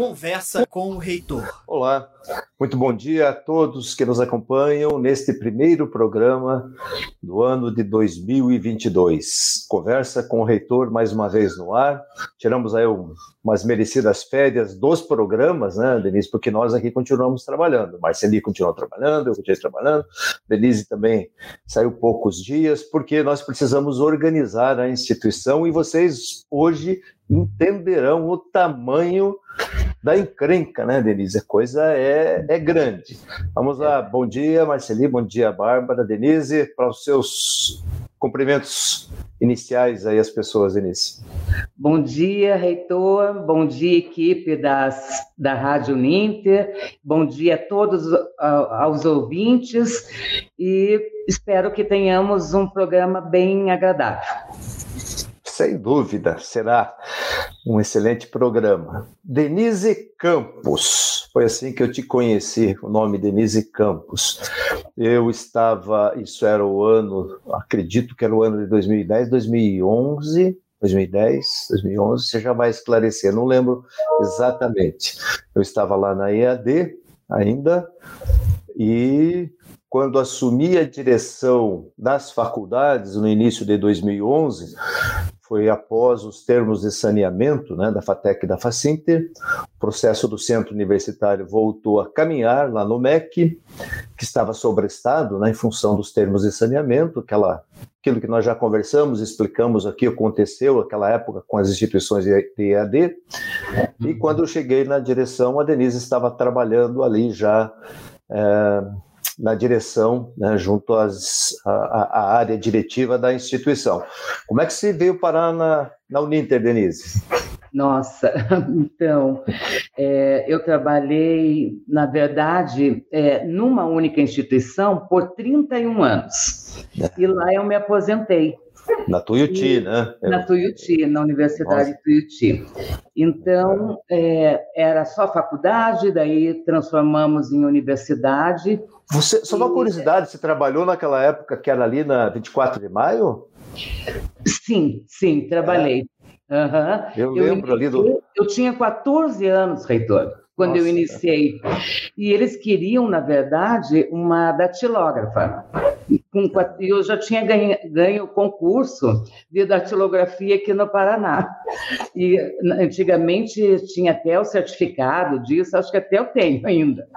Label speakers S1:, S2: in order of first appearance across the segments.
S1: Conversa com o Reitor.
S2: Olá, muito bom dia a todos que nos acompanham neste primeiro programa do ano de 2022. Conversa com o Reitor mais uma vez no ar. Tiramos aí umas merecidas férias dos programas, né, Denise? Porque nós aqui continuamos trabalhando. Marceli continuou trabalhando, eu continuei trabalhando, Denise também saiu poucos dias, porque nós precisamos organizar a instituição e vocês hoje entenderão o tamanho da encrenca, né, Denise? A coisa é, é grande. Vamos lá, bom dia, Marceli, bom dia, Bárbara, Denise, para os seus cumprimentos iniciais aí às pessoas, Denise.
S3: Bom dia, reitor, bom dia, equipe das, da Rádio Ninter, bom dia a todos aos ouvintes e espero que tenhamos um programa bem agradável.
S2: Sem dúvida, será um excelente programa. Denise Campos, foi assim que eu te conheci, o nome Denise Campos. Eu estava, isso era o ano, acredito que era o ano de 2010, 2011, 2010, 2011, você já vai esclarecer, não lembro exatamente. Eu estava lá na EAD ainda, e quando assumi a direção das faculdades no início de 2011, foi após os termos de saneamento né, da FATEC e da FACINTER, o processo do centro universitário voltou a caminhar lá no MEC, que estava sobrestado né, em função dos termos de saneamento, aquela, aquilo que nós já conversamos, explicamos aqui, aconteceu naquela época com as instituições de EAD, e quando eu cheguei na direção, a Denise estava trabalhando ali já é, na direção, né, junto às, à, à, área diretiva da instituição. Como é que você veio parar na, na Uninter, Denise?
S3: Nossa, então, é, eu trabalhei, na verdade, é, numa única instituição por 31 anos. É. E lá eu me aposentei.
S2: Na Tuiuti, e, né?
S3: Na Tuiuti, na Universidade Nossa. Tuiuti. Então, é, era só faculdade, daí transformamos em universidade.
S2: Você, só uma curiosidade, você trabalhou naquela época que era ali na 24 de maio?
S3: Sim, sim, trabalhei.
S2: É. Uhum. Eu, eu lembro ali do.
S3: Eu tinha 14 anos, reitor quando Nossa. eu iniciei. E eles queriam, na verdade, uma datilógrafa. E eu já tinha ganho, ganho concurso de datilografia aqui no Paraná. E antigamente tinha até o certificado disso, acho que até eu tenho ainda.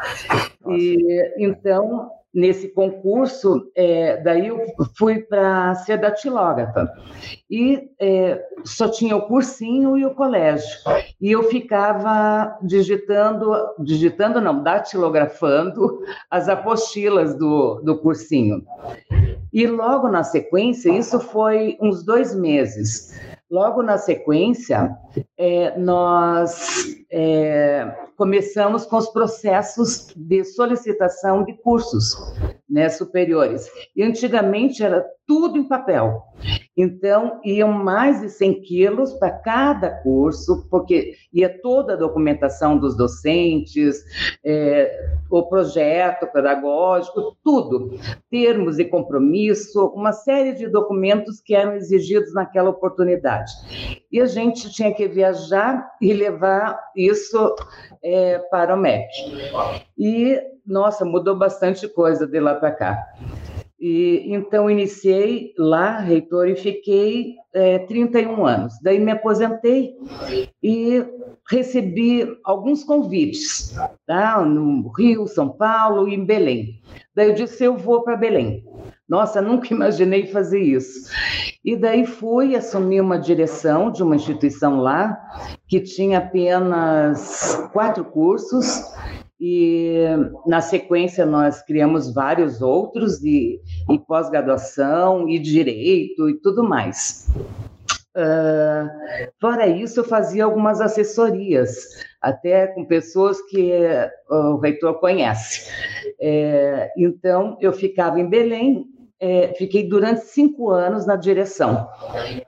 S3: E, então, nesse concurso, é, daí eu fui para ser datilógrafa. E é, só tinha o cursinho e o colégio. E eu ficava digitando, digitando não, datilografando as apostilas do, do cursinho. E logo na sequência, isso foi uns dois meses. Logo na sequência, é, nós é, começamos com os processos de solicitação de cursos né, superiores. E antigamente era tudo em papel. Então, iam mais de 100 quilos para cada curso, porque ia toda a documentação dos docentes, é, o projeto pedagógico, tudo. Termos de compromisso, uma série de documentos que eram exigidos naquela oportunidade. E a gente tinha que viajar e levar isso é, para o MEC. E, nossa, mudou bastante coisa de lá para cá. E, então, iniciei lá, reitor, e fiquei é, 31 anos. Daí me aposentei e recebi alguns convites, tá? no Rio, São Paulo e em Belém. Daí eu disse, eu vou para Belém. Nossa, nunca imaginei fazer isso. E daí fui assumir uma direção de uma instituição lá que tinha apenas quatro cursos e na sequência nós criamos vários outros de, de pós-graduação e direito e tudo mais. Uh, fora isso, eu fazia algumas assessorias, até com pessoas que uh, o reitor conhece. É, então, eu ficava em Belém, é, fiquei durante cinco anos na direção,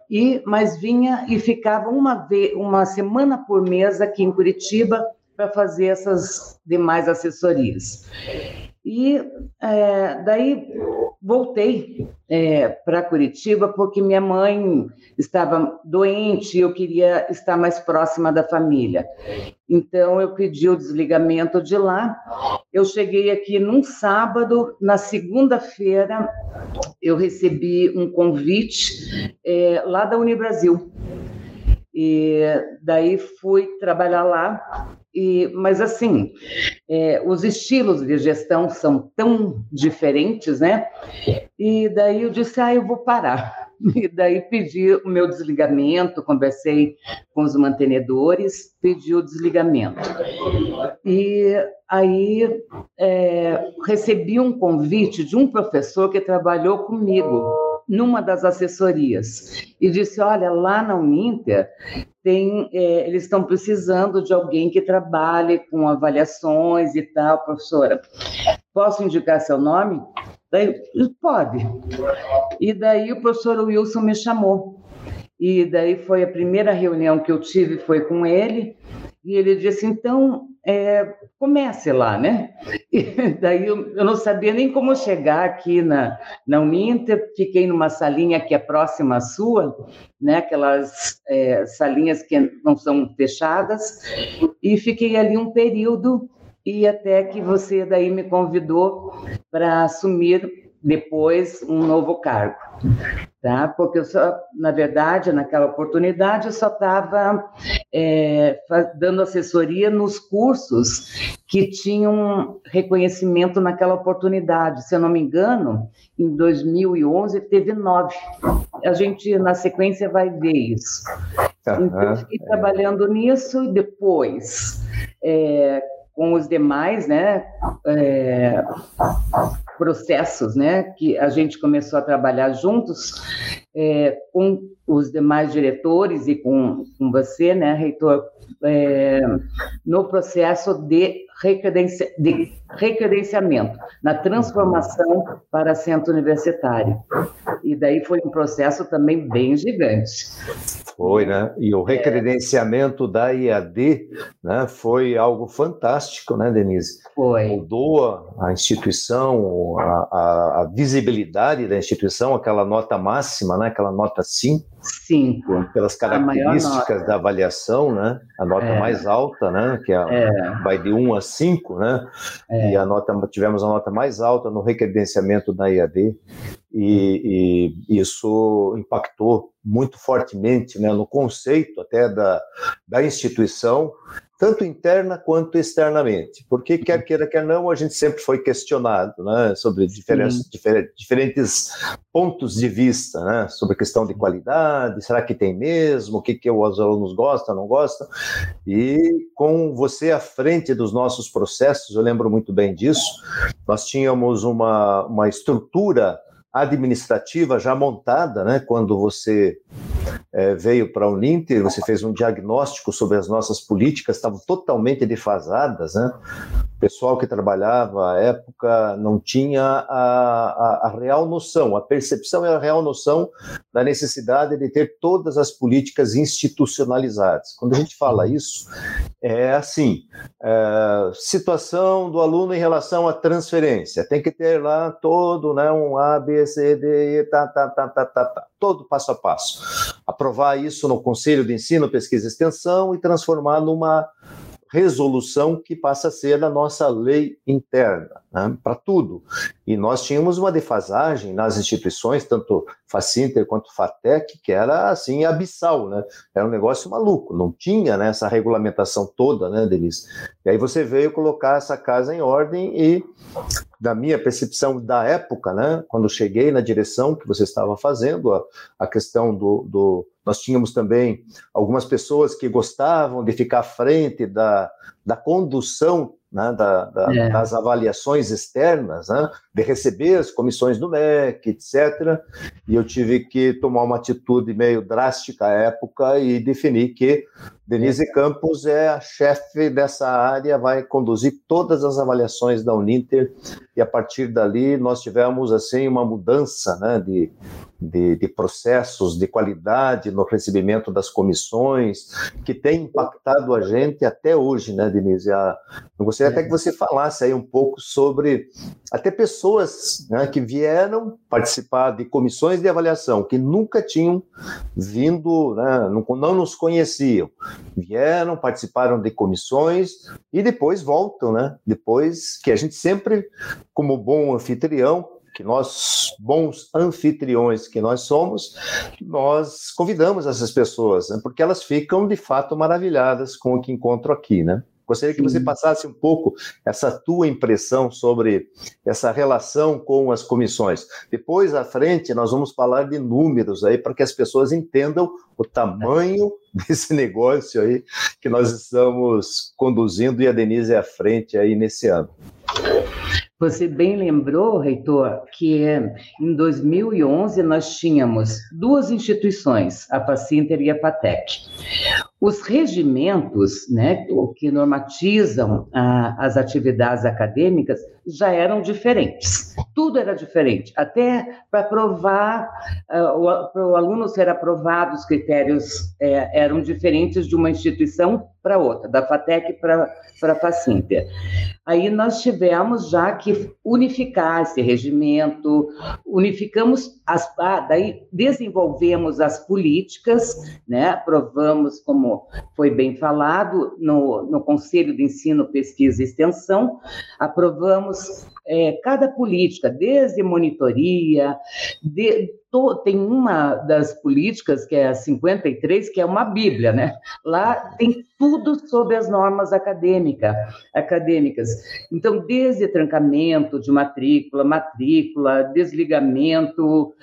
S3: e mas vinha e ficava uma, vez, uma semana por mês aqui em Curitiba para fazer essas demais assessorias. E é, daí voltei é, para Curitiba porque minha mãe estava doente e eu queria estar mais próxima da família. Então eu pedi o desligamento de lá. Eu cheguei aqui num sábado, na segunda-feira eu recebi um convite é, lá da Unibrasil. E daí fui trabalhar lá e, mas assim, é, os estilos de gestão são tão diferentes, né? E daí eu disse, ah, eu vou parar. E daí pedi o meu desligamento, conversei com os mantenedores, pedi o desligamento. E aí é, recebi um convite de um professor que trabalhou comigo numa das assessorias e disse: Olha, lá na Uninter tem, é, eles estão precisando de alguém que trabalhe com avaliações e tal, professora. Posso indicar seu nome? Daí, pode. E daí o professor Wilson me chamou. E daí foi a primeira reunião que eu tive foi com ele. E ele disse: então, é, comece lá, né? E daí eu, eu, não sabia nem como chegar aqui na, na Uninter, fiquei numa salinha que é próxima à sua, né? Aquelas é, salinhas que não são fechadas, e fiquei ali um período e até que você daí me convidou para assumir depois um novo cargo, tá? Porque eu só, na verdade, naquela oportunidade, eu só estava é, dando assessoria nos cursos que tinham reconhecimento naquela oportunidade. Se eu não me engano, em 2011 teve nove. A gente, na sequência, vai ver isso. Então, eu fiquei trabalhando nisso e depois, é, com os demais, né? É, processos, né, que a gente começou a trabalhar juntos é, com os demais diretores e com, com você, né, reitor, é, no processo de, recredencia, de recredenciamento, na transformação para centro universitário. E daí foi um processo também bem gigante.
S2: Foi, né? E o recredenciamento é. da IAD né, foi algo fantástico, né, Denise?
S3: Foi.
S2: Mudou a instituição, a, a, visibilidade da instituição, aquela nota máxima, né, aquela nota 5.
S3: 5.
S2: Pelas características da avaliação, né? A nota é. mais alta, né? Que é, é. vai de 1 a 5, né? É. E a nota, tivemos a nota mais alta no recredenciamento da IAD e, e, isso impactou muito fortemente né, no conceito até da, da instituição, tanto interna quanto externamente, porque quer queira, quer não, a gente sempre foi questionado né, sobre diferentes, difer, diferentes pontos de vista, né, sobre a questão de qualidade, será que tem mesmo, o que, que os alunos gostam, não gostam, e com você à frente dos nossos processos, eu lembro muito bem disso, nós tínhamos uma, uma estrutura administrativa já montada, né? Quando você é, veio para a Uninter, você fez um diagnóstico sobre as nossas políticas, estavam totalmente defasadas, né? O pessoal que trabalhava à época não tinha a, a, a real noção, a percepção e a real noção da necessidade de ter todas as políticas institucionalizadas. Quando a gente fala isso, é assim: é, situação do aluno em relação à transferência, tem que ter lá todo, né, um A, B, C, D, E, tá, tá, tá, tá, tá, tá, todo passo a passo. Aprovar isso no Conselho de Ensino, Pesquisa e Extensão e transformar numa resolução que passa a ser a nossa lei interna, né, para tudo. E nós tínhamos uma defasagem nas instituições, tanto Facinter quanto Fatec, que era assim abissal, né? Era um negócio maluco, não tinha né, essa regulamentação toda, né, Denise? E aí você veio colocar essa casa em ordem e, da minha percepção da época, né, quando cheguei na direção que você estava fazendo, a, a questão do, do nós tínhamos também algumas pessoas que gostavam de ficar à frente da, da condução né, da, da, é. das avaliações externas, né, de receber as comissões do MEC, etc. E eu tive que tomar uma atitude meio drástica à época e definir que Denise é. Campos é a chefe dessa área, vai conduzir todas as avaliações da Uninter, e a partir dali nós tivemos assim uma mudança né, de, de, de, processos, de qualidade no recebimento das comissões, que tem impactado a gente até hoje, né, Denise? A, eu gostaria até que você falasse aí um pouco sobre até pessoas né, que vieram participar de comissões de avaliação, que nunca tinham vindo, né, não, não nos conheciam, vieram, participaram de comissões e depois voltam, né? Depois que a gente sempre, como bom anfitrião, que nós, bons anfitriões que nós somos, nós convidamos essas pessoas, né, porque elas ficam de fato maravilhadas com o que encontram aqui, né? Gostaria que você passasse um pouco essa tua impressão sobre essa relação com as comissões. Depois, à frente, nós vamos falar de números aí para que as pessoas entendam o tamanho desse negócio aí que nós estamos conduzindo e a Denise é à frente aí nesse ano.
S3: Você bem lembrou, reitor, que em 2011 nós tínhamos duas instituições, a Pacinter e a Patec. Os regimentos né, que normatizam ah, as atividades acadêmicas já eram diferentes. Tudo era diferente. Até para aprovar, ah, para o aluno ser aprovado, os critérios eh, eram diferentes de uma instituição para outra, da FATEC para a Facinter. Aí nós tivemos já que unificar esse regimento, unificamos as, ah, daí desenvolvemos as políticas, né? Aprovamos, como foi bem falado, no, no Conselho de Ensino, Pesquisa e Extensão, aprovamos é, cada política, desde monitoria, de, to, tem uma das políticas, que é a 53, que é uma bíblia, né? Lá tem tudo sobre as normas acadêmica, acadêmicas. Então, desde trancamento de matrícula, matrícula, desligamento,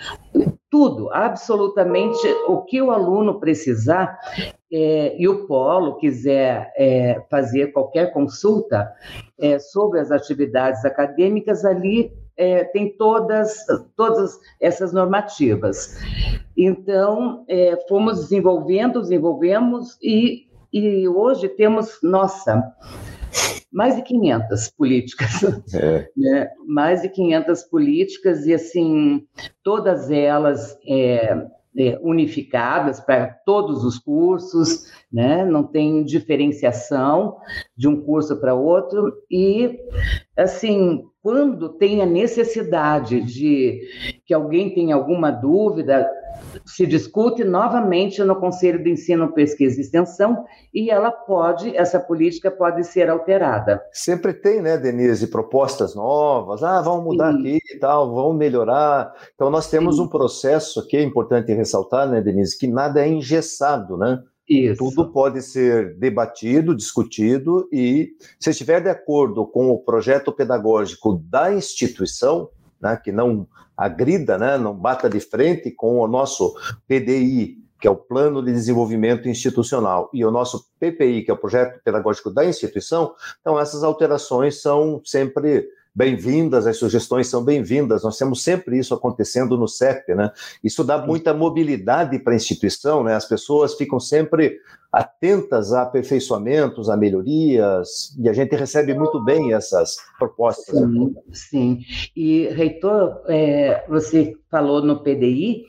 S3: tudo, absolutamente o que o aluno precisar é, e o polo quiser é, fazer qualquer consulta é, sobre as atividades acadêmicas, ali é, tem todas, todas essas normativas. Então, é, fomos desenvolvendo, desenvolvemos e, e hoje temos, nossa, mais de 500 políticas, é. né? mais de 500 políticas e assim todas elas é, é, unificadas para todos os cursos, né? não tem diferenciação de um curso para outro e assim quando tem a necessidade de que alguém tenha alguma dúvida se discute novamente no Conselho de Ensino, Pesquisa e Extensão e ela pode, essa política pode ser alterada.
S2: Sempre tem, né, Denise, propostas novas, ah, vamos mudar Sim. aqui e tal, vamos melhorar. Então nós temos Sim. um processo que é importante ressaltar, né, Denise, que nada é engessado, né? Isso. Tudo pode ser debatido, discutido, e se estiver de acordo com o projeto pedagógico da instituição, né, que não agrida, né, não bata de frente com o nosso PDI, que é o Plano de Desenvolvimento Institucional, e o nosso PPI, que é o Projeto Pedagógico da Instituição, então essas alterações são sempre bem-vindas, as sugestões são bem-vindas. Nós temos sempre isso acontecendo no CEP, né? Isso dá muita mobilidade para a instituição, né? As pessoas ficam sempre atentas a aperfeiçoamentos, a melhorias, e a gente recebe muito bem essas propostas.
S3: Sim, sim. E, reitor, é, você falou no PDI,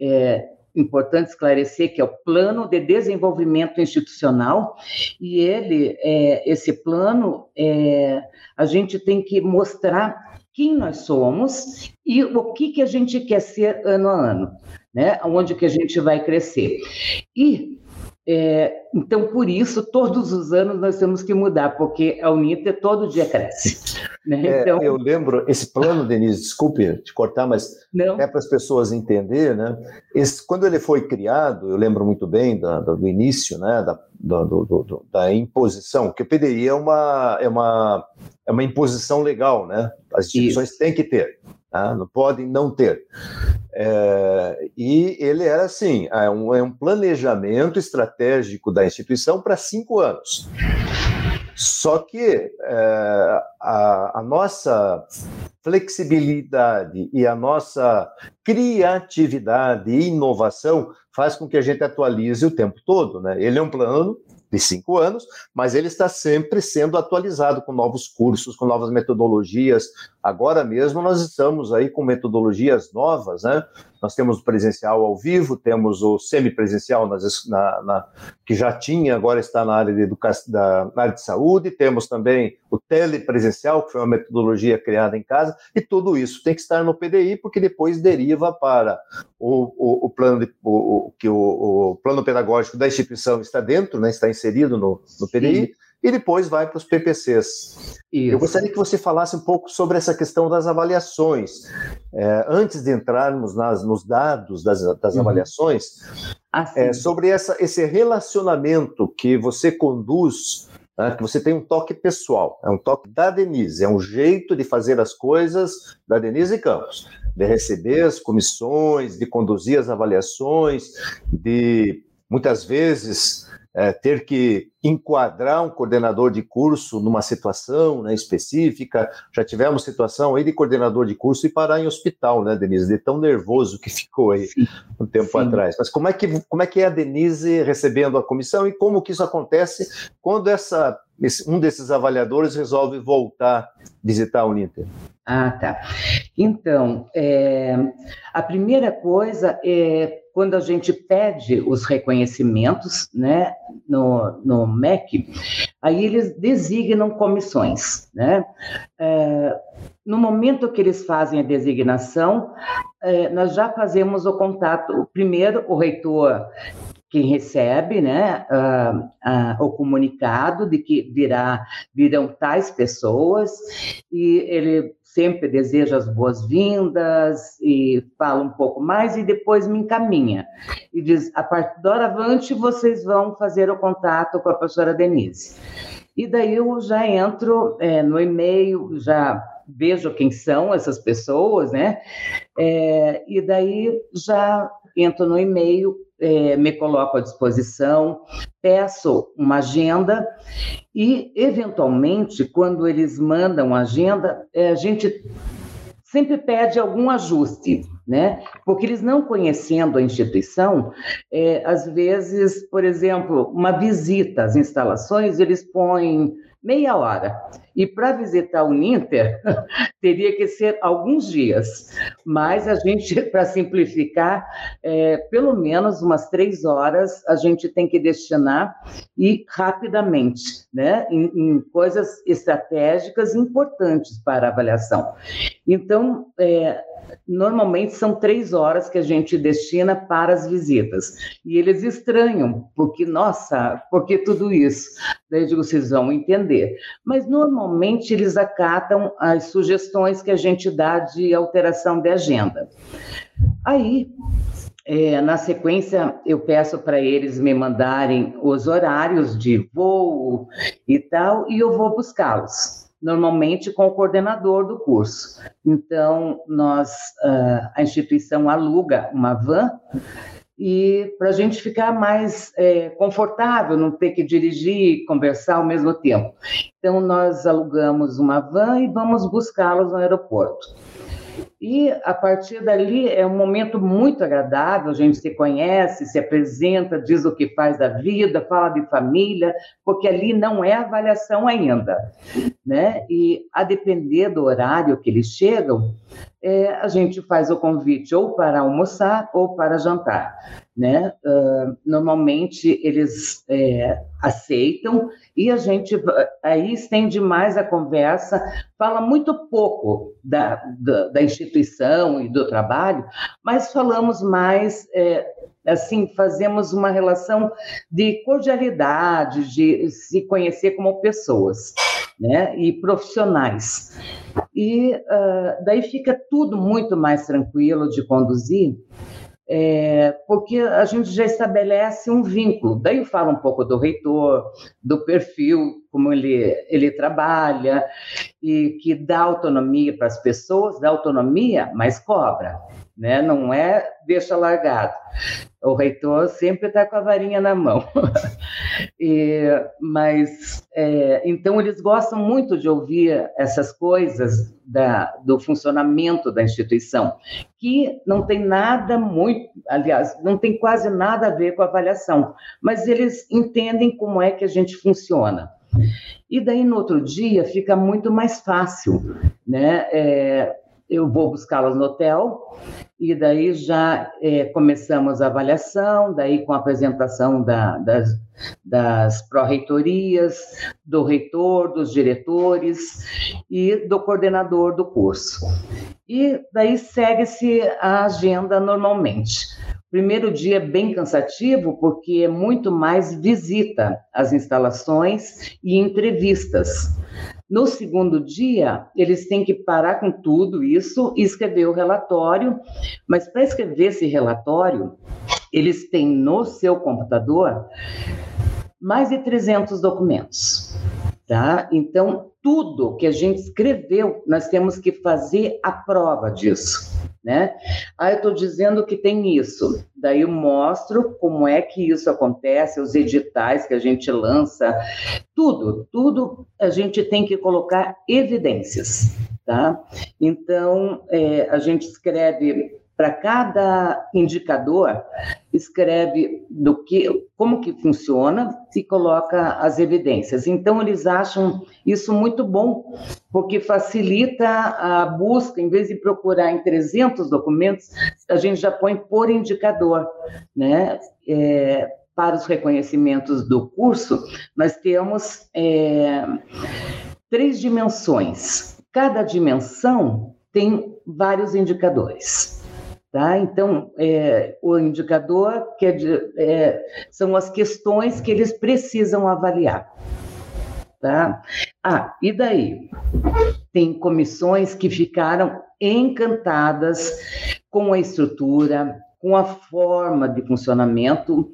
S3: é, importante esclarecer que é o Plano de Desenvolvimento Institucional, e ele, é, esse plano, é, a gente tem que mostrar quem nós somos e o que, que a gente quer ser ano a ano, né? Onde que a gente vai crescer. E é, então, por isso, todos os anos nós temos que mudar, porque a Uniter todo dia cresce. Né?
S2: É, então... Eu lembro, esse plano, Denise, desculpe te cortar, mas Não. é para as pessoas entenderem, né? Esse, quando ele foi criado, eu lembro muito bem do início, né, da, do, do, da imposição, que o PDI é uma, é uma, é uma imposição legal, né? As instituições Isso. têm que ter. Tá? não podem não ter. É, e ele era assim: é um, é um planejamento estratégico da instituição para cinco anos. Só que é, a, a, nossa flexibilidade e a nossa criatividade e inovação faz com que a gente atualize o tempo todo, né? Ele é um plano de cinco anos, mas ele está sempre sendo atualizado com novos cursos, com novas metodologias. Agora mesmo nós estamos aí com metodologias novas, né? Nós temos o presencial ao vivo, temos o semipresencial nas, na, na, que já tinha, agora está na área de educação, da, na área de saúde, temos também o telepresencial, que foi uma metodologia criada em casa, e tudo isso tem que estar no PDI, porque depois deriva para o, o, o plano de, o, que o, plano pedagógico da instituição está dentro, né, está inserido no, no PDI. Sim e depois vai para os PPCs. Isso. Eu gostaria que você falasse um pouco sobre essa questão das avaliações. É, antes de entrarmos nas, nos dados das, das uhum. avaliações, ah, é, sobre essa, esse relacionamento que você conduz, né, que você tem um toque pessoal, é um toque da Denise, é um jeito de fazer as coisas da Denise Campos, de receber as comissões, de conduzir as avaliações, de muitas vezes é, ter que enquadrar um coordenador de curso numa situação né, específica. Já tivemos situação aí de coordenador de curso e parar em hospital, né, Denise? De tão nervoso que ficou aí sim, um tempo sim. atrás. Mas como é, que, como é que é a Denise recebendo a comissão e como que isso acontece quando essa, esse, um desses avaliadores resolve voltar visitar a Uninter?
S3: Ah, tá. Então, é, a primeira coisa é quando a gente pede os reconhecimentos né, no, no MEC, aí eles designam comissões. Né? É, no momento que eles fazem a designação, é, nós já fazemos o contato, primeiro o reitor quem recebe né, uh, uh, o comunicado de que virá, virão tais pessoas, e ele sempre deseja as boas-vindas e fala um pouco mais e depois me encaminha. E diz: a partir hora avante, vocês vão fazer o contato com a professora Denise. E daí eu já entro é, no e-mail, já vejo quem são essas pessoas, né? É, e daí já entro no e-mail, é, me coloco à disposição, peço uma agenda e, eventualmente, quando eles mandam a agenda, é, a gente sempre pede algum ajuste, né? Porque eles não conhecendo a instituição, é, às vezes, por exemplo, uma visita às instalações, eles põem meia hora. E para visitar o Ninter, teria que ser alguns dias. Mas a gente, para simplificar, é, pelo menos umas três horas a gente tem que destinar e rapidamente, né, em, em coisas estratégicas importantes para a avaliação. Então, é, normalmente são três horas que a gente destina para as visitas. E eles estranham, porque, nossa, por que tudo isso? Daí eu digo, vocês vão entender. Mas normalmente eles acatam as sugestões que a gente dá de alteração de agenda. Aí, é, na sequência, eu peço para eles me mandarem os horários de voo e tal, e eu vou buscá-los normalmente com o coordenador do curso. Então, nós, uh, a instituição aluga uma van e para a gente ficar mais é, confortável, não ter que dirigir e conversar ao mesmo tempo. Então, nós alugamos uma van e vamos buscá-los no aeroporto. E a partir dali é um momento muito agradável, a gente se conhece, se apresenta, diz o que faz da vida, fala de família, porque ali não é avaliação ainda, né? E a depender do horário que eles chegam, é, a gente faz o convite ou para almoçar ou para jantar, né? Uh, normalmente eles é, aceitam e a gente aí estende mais a conversa, fala muito pouco da, da, da instituição e do trabalho, mas falamos mais é, assim, fazemos uma relação de cordialidade, de se conhecer como pessoas né, e profissionais. E uh, daí fica tudo muito mais tranquilo de conduzir, é, porque a gente já estabelece um vínculo. Daí fala um pouco do reitor, do perfil, como ele, ele trabalha, e que dá autonomia para as pessoas, dá autonomia, mas cobra. né? Não é deixa largado. O reitor sempre está com a varinha na mão. e, mas, é, então, eles gostam muito de ouvir essas coisas da, do funcionamento da instituição, que não tem nada muito, aliás, não tem quase nada a ver com a avaliação, mas eles entendem como é que a gente funciona. E daí, no outro dia, fica muito mais fácil, né? É, eu vou buscá-los no hotel e daí já é, começamos a avaliação, daí com a apresentação da, das, das pró-reitorias, do reitor, dos diretores e do coordenador do curso. E daí segue-se a agenda normalmente. Primeiro dia é bem cansativo, porque é muito mais visita às instalações e entrevistas. No segundo dia, eles têm que parar com tudo isso e escrever o relatório, mas para escrever esse relatório, eles têm no seu computador mais de 300 documentos. Tá? Então, tudo que a gente escreveu, nós temos que fazer a prova disso né? Ah, eu estou dizendo que tem isso. Daí eu mostro como é que isso acontece, os editais que a gente lança, tudo, tudo a gente tem que colocar evidências, tá? Então, é, a gente escreve para cada indicador, escreve do que, como que funciona e coloca as evidências. Então eles acham isso muito bom, porque facilita a busca, em vez de procurar em 300 documentos, a gente já põe por indicador, né? É, para os reconhecimentos do curso, nós temos é, três dimensões. Cada dimensão tem vários indicadores. Tá? Então, é, o indicador que é são as questões que eles precisam avaliar. Tá? Ah, e daí? Tem comissões que ficaram encantadas com a estrutura, com a forma de funcionamento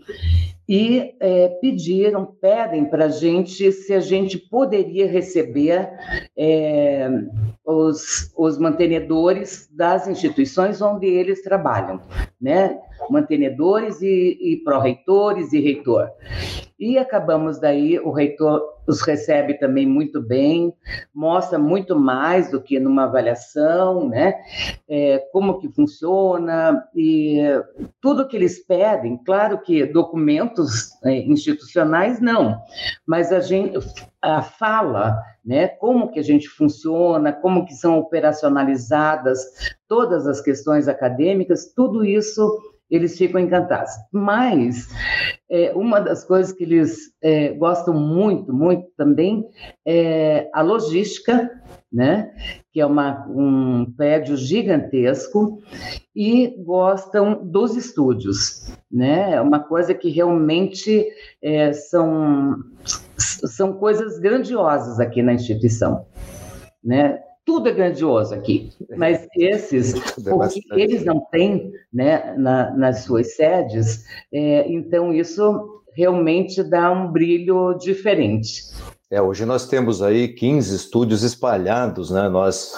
S3: e é, pediram, pedem para a gente se a gente poderia receber é, os, os mantenedores das instituições onde eles trabalham, né? Mantenedores e, e pró-reitores e reitor. E acabamos daí, o reitor os recebe também muito bem, mostra muito mais do que numa avaliação, né? É, como que funciona e tudo que eles pedem, claro que documentos é, institucionais não, mas a gente a fala, né? Como que a gente funciona, como que são operacionalizadas todas as questões acadêmicas, tudo isso eles ficam encantados. Mas é, uma das coisas que eles é, gostam muito, muito também é a logística, né? que é uma, um prédio gigantesco, e gostam dos estúdios. Né? É uma coisa que realmente é, são, são coisas grandiosas aqui na instituição. Né? Tudo é grandioso aqui, mas esses, é porque eles não têm né, na, nas suas sedes, é, então isso realmente dá um brilho diferente.
S2: É, hoje nós temos aí 15 estúdios espalhados, né? Nós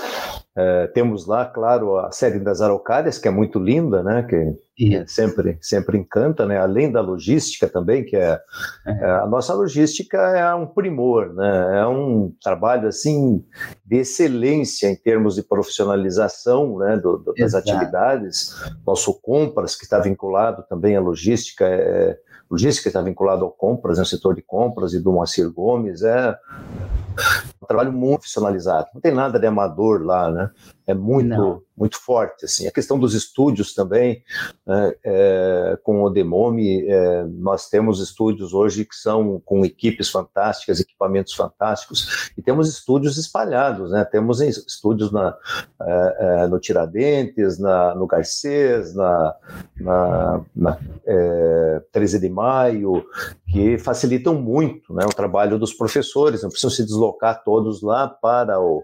S2: é, temos lá, claro, a série das Araucárias, que é muito linda, né? Que sempre, sempre encanta, né? Além da logística também, que é, é, é. a nossa logística é um primor, né? É um trabalho assim de excelência em termos de profissionalização, né? Do, do, das atividades. Nosso compras que está vinculado também à logística é logística está vinculado ao compras, no né, setor de compras e do Moacir Gomes, é um trabalho muito profissionalizado. Não tem nada de amador lá, né? É muito, muito forte, assim. A questão dos estúdios também, né? é, com o Demome, é, nós temos estúdios hoje que são com equipes fantásticas, equipamentos fantásticos, e temos estúdios espalhados, né? Temos estúdios na, é, é no Tiradentes, na, no Garcês, na, na, na 13 é, de Maio, que facilitam muito né, o trabalho dos professores, não precisam se deslocar todos lá para o,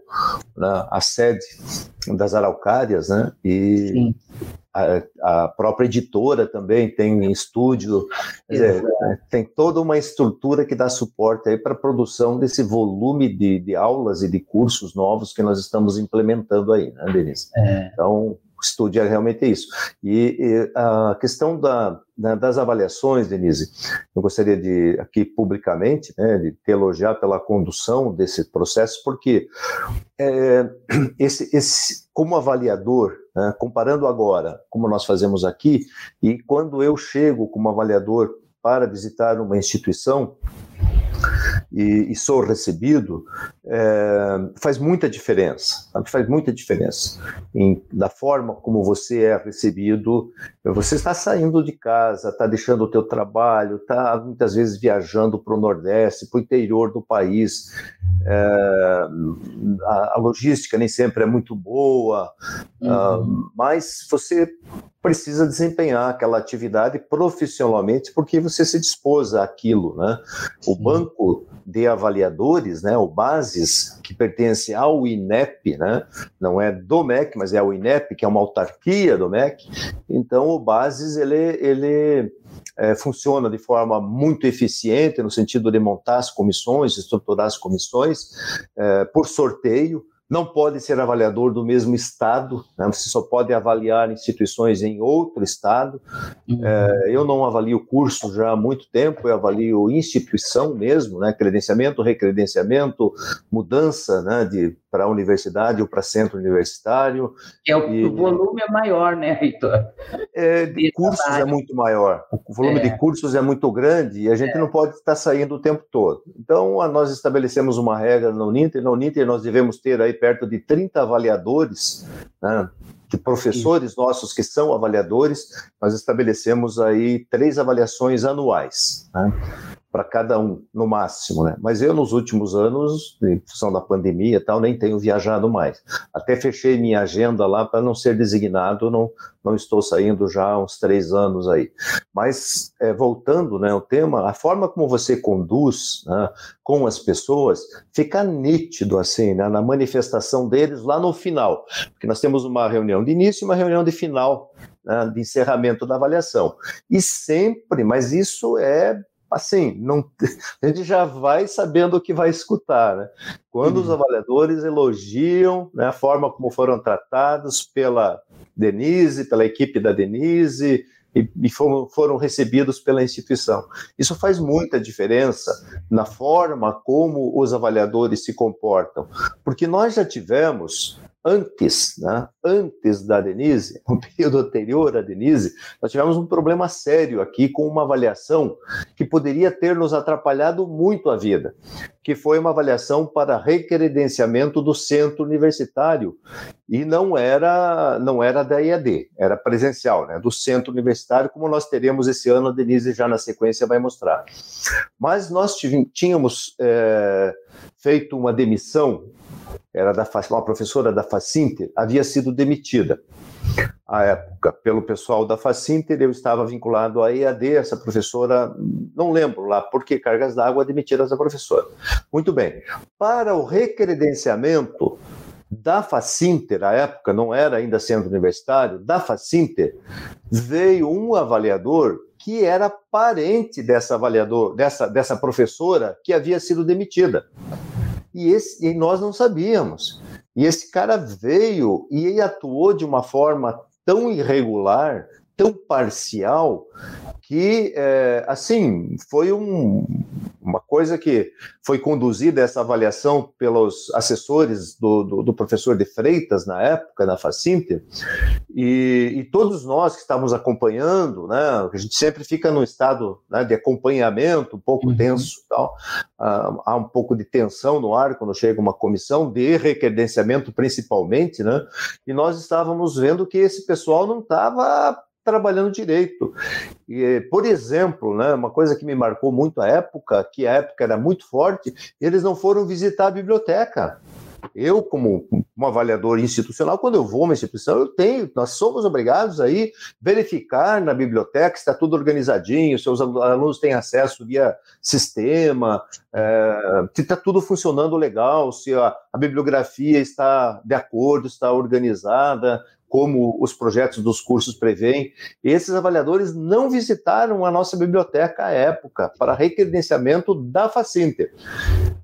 S2: né, a sede das araucárias, né? E a, a, própria editora também tem estúdio, dizer, tem toda uma estrutura que dá suporte aí para a produção desse volume de, de aulas e de cursos novos que nós estamos implementando aí, né, Denise? É. Então, estude é realmente isso. E, e a questão da, da, das avaliações, Denise, eu gostaria de, aqui publicamente, né, de te elogiar pela condução desse processo, porque é, esse, esse, como avaliador, né, comparando agora, como nós fazemos aqui, e quando eu chego como avaliador para visitar uma instituição, e, e sou recebido, é, faz muita diferença, faz muita diferença em, da forma como você é recebido. Você está saindo de casa, está deixando o teu trabalho, está muitas vezes viajando para o Nordeste, para o interior do país. É, a, a, logística nem sempre é muito boa, uhum. uh, mas você precisa desempenhar aquela atividade profissionalmente porque você se dispôs àquilo, né? O banco de avaliadores, né, o Bases, que pertence ao INEP, né, não é do MEC, mas é o INEP, que é uma autarquia do MEC, então o Bases, ele, ele é, funciona de forma muito eficiente no sentido de montar as comissões, estruturar as comissões é, por sorteio, não pode ser avaliador do mesmo estado, né? você só pode avaliar instituições em outro estado. Uhum. É, eu não avalio curso já há muito tempo, eu avalio instituição mesmo, né? credenciamento, recredenciamento, mudança né? de para a universidade ou para centro universitário.
S3: É o, e, o volume é maior, né, Heitor?
S2: É, de cursos é muito maior. O volume é. de cursos é muito grande e a gente é. não pode estar saindo o tempo todo. Então, nós estabelecemos uma regra na Uninter. Na Uninter, nós devemos ter aí perto de 30 avaliadores, né, de professores nossos que são avaliadores. Nós estabelecemos aí três avaliações anuais. Né? Para cada um, no máximo, né? Mas eu, nos últimos anos, em função da pandemia e tal, nem tenho viajado mais. Até fechei minha agenda lá para não ser designado, não, não estou saindo já há uns três anos aí. Mas, é, voltando né, ao tema, a forma como você conduz né, com as pessoas fica nítido, assim, né, na manifestação deles lá no final. Porque nós temos uma reunião de início e uma reunião de final, né, de encerramento da avaliação. E sempre, mas isso é assim, não, a gente já vai sabendo o que vai escutar, né? Quando uhum. os avaliadores elogiam né, a forma como foram tratados pela Denise, pela equipe da Denise, e, e foram, foram, recebidos pela instituição. Isso faz muita diferença na forma como os avaliadores se comportam, porque nós já tivemos antes, né, antes da Denise, no período anterior à Denise, nós tivemos um problema sério aqui com uma avaliação que poderia ter nos atrapalhado muito a vida, que foi uma avaliação para recredenciamento do centro universitário e não era não era da IAD, era presencial, né, do centro universitário, como nós teremos esse ano, a Denise já na sequência vai mostrar. Mas nós tínhamos é, feito uma demissão era da uma professora da Facinter, havia sido demitida à época pelo pessoal da Facinter, eu estava vinculado à EAD, essa professora, não lembro lá por que cargas d'água demitiram essa professora. Muito bem. Para o recredenciamento da Facinter, à época não era ainda centro universitário, da Facinter, veio um avaliador que era parente dessa avaliador, dessa, dessa professora que havia sido demitida e, esse, e nós não sabíamos. E esse cara veio e ele atuou de uma forma tão irregular, tão parcial, que, é, assim, foi um, uma coisa que foi conduzida essa avaliação pelos assessores do, do, do professor de Freitas, na época, na Facinter, e, e, todos nós que estávamos acompanhando, né, a gente sempre fica no estado né, de acompanhamento, um pouco uhum. tenso, tal, ah, há um pouco de tensão no ar quando chega uma comissão de recredenciamento, principalmente, né, e nós estávamos vendo que esse pessoal não estava trabalhando direito. E, por exemplo, né, uma coisa que me marcou muito a época, que a época era muito forte, eles não foram visitar a biblioteca. Eu, como um avaliador institucional, quando eu vou a uma instituição, eu tenho, nós somos obrigados aí verificar na biblioteca se está tudo organizadinho, se os alunos têm acesso via sistema, é, se está tudo funcionando legal, se a, a bibliografia está de acordo, está organizada, como os projetos dos cursos prevêem. Esses avaliadores não visitaram a nossa biblioteca à época para recredenciamento da Facinter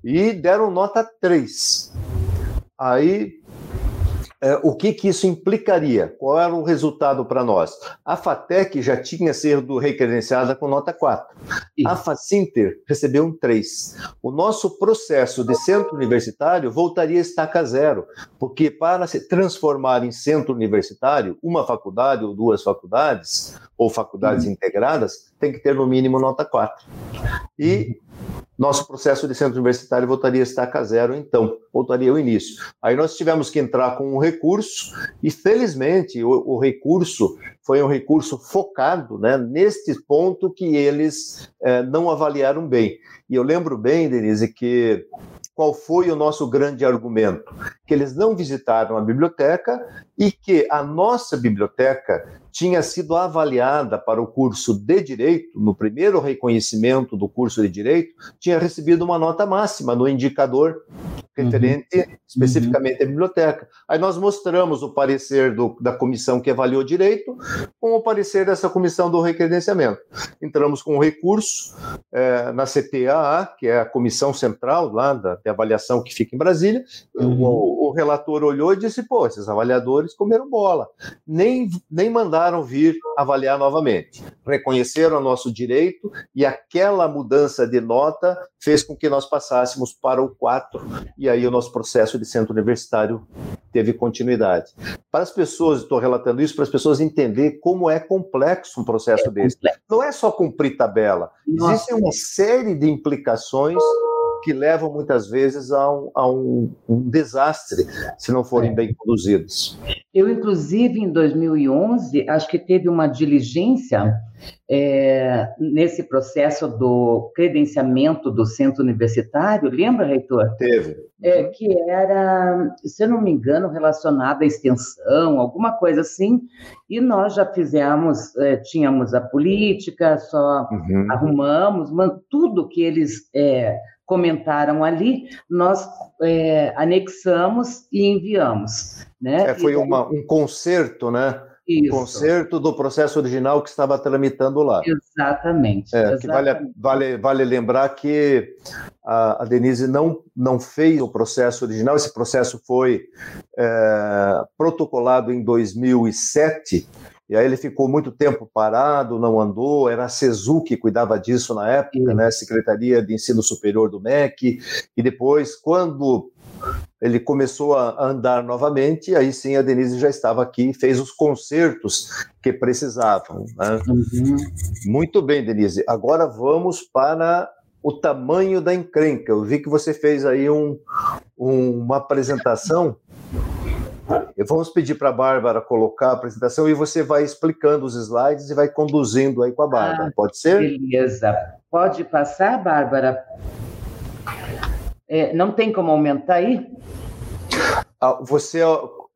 S2: e deram nota 3. Aí o que, que isso implicaria? Qual era o resultado para nós? A FATEC já tinha sido recredenciada com nota 4. Isso. A FACINTER recebeu um 3. O nosso processo de centro universitário voltaria a estaca zero, porque para se transformar em centro universitário, uma faculdade ou duas faculdades, ou faculdades uhum. integradas, tem que ter no mínimo nota 4. E nosso processo de centro universitário voltaria a estaca zero, então, voltaria ao início. Aí nós tivemos que entrar com um recurso, e felizmente o, o recurso foi um recurso focado né, neste ponto que eles eh, não avaliaram bem. E eu lembro bem, Denise, que qual foi o nosso grande argumento? Que eles não visitaram a biblioteca e que a nossa biblioteca tinha sido avaliada para o curso de Direito, no primeiro reconhecimento do curso de Direito, tinha recebido uma nota máxima no indicador referente uhum. especificamente à biblioteca. Aí nós mostramos o parecer do, da comissão que avaliou direito com o parecer dessa comissão do recredenciamento. Entramos com um recurso é, na CTAA, que é a comissão central lá da, de avaliação que fica em Brasília. Uhum. O, o, relator olhou e disse: pô, esses avaliadores comeram bola. Nem, nem mandaram vir avaliar novamente. Reconheceram o nosso direito e aquela mudança de nota fez com que nós passássemos para o 4 e aí o nosso processo de centro universitário teve continuidade. Para as pessoas, estou relatando isso para as pessoas entender como é complexo um processo é desse. Complexo. Não é só cumprir tabela, Nossa. existem uma série de implicações que levam muitas vezes a um, a um, um desastre se não forem é. bem conduzidos.
S3: Eu, inclusive, em 2011, acho que teve uma diligência é, nesse processo do credenciamento do centro universitário, lembra, reitor?
S2: Teve.
S3: É, que era, se eu não me engano, relacionado à extensão, alguma coisa assim, e nós já fizemos, é, tínhamos a política, só uhum. arrumamos, tudo que eles é, comentaram ali, nós é, anexamos e enviamos. Né?
S2: É, foi uma, um conserto, né? Isso. Conserto do processo original que estava tramitando lá.
S3: Exatamente.
S2: É,
S3: exatamente.
S2: Que vale, vale, vale lembrar que a, a, Denise não, não fez o processo original, esse processo foi é, protocolado em 2007 e aí ele ficou muito tempo parado, não andou, era a CESU que cuidava disso na época, né, Secretaria de Ensino Superior do MEC, e depois, quando ele começou a andar novamente, aí sim a Denise já estava aqui, fez os concertos que precisavam. Né? Uhum. Muito bem, Denise. Agora vamos para o tamanho da encrenca. Eu vi que você fez aí um, um, uma apresentação Vamos pedir para a Bárbara colocar a apresentação e você vai explicando os slides e vai conduzindo aí com a Bárbara. Ah, Pode ser?
S3: Beleza. Pode passar, Bárbara? É, não tem como aumentar aí?
S2: Ah, você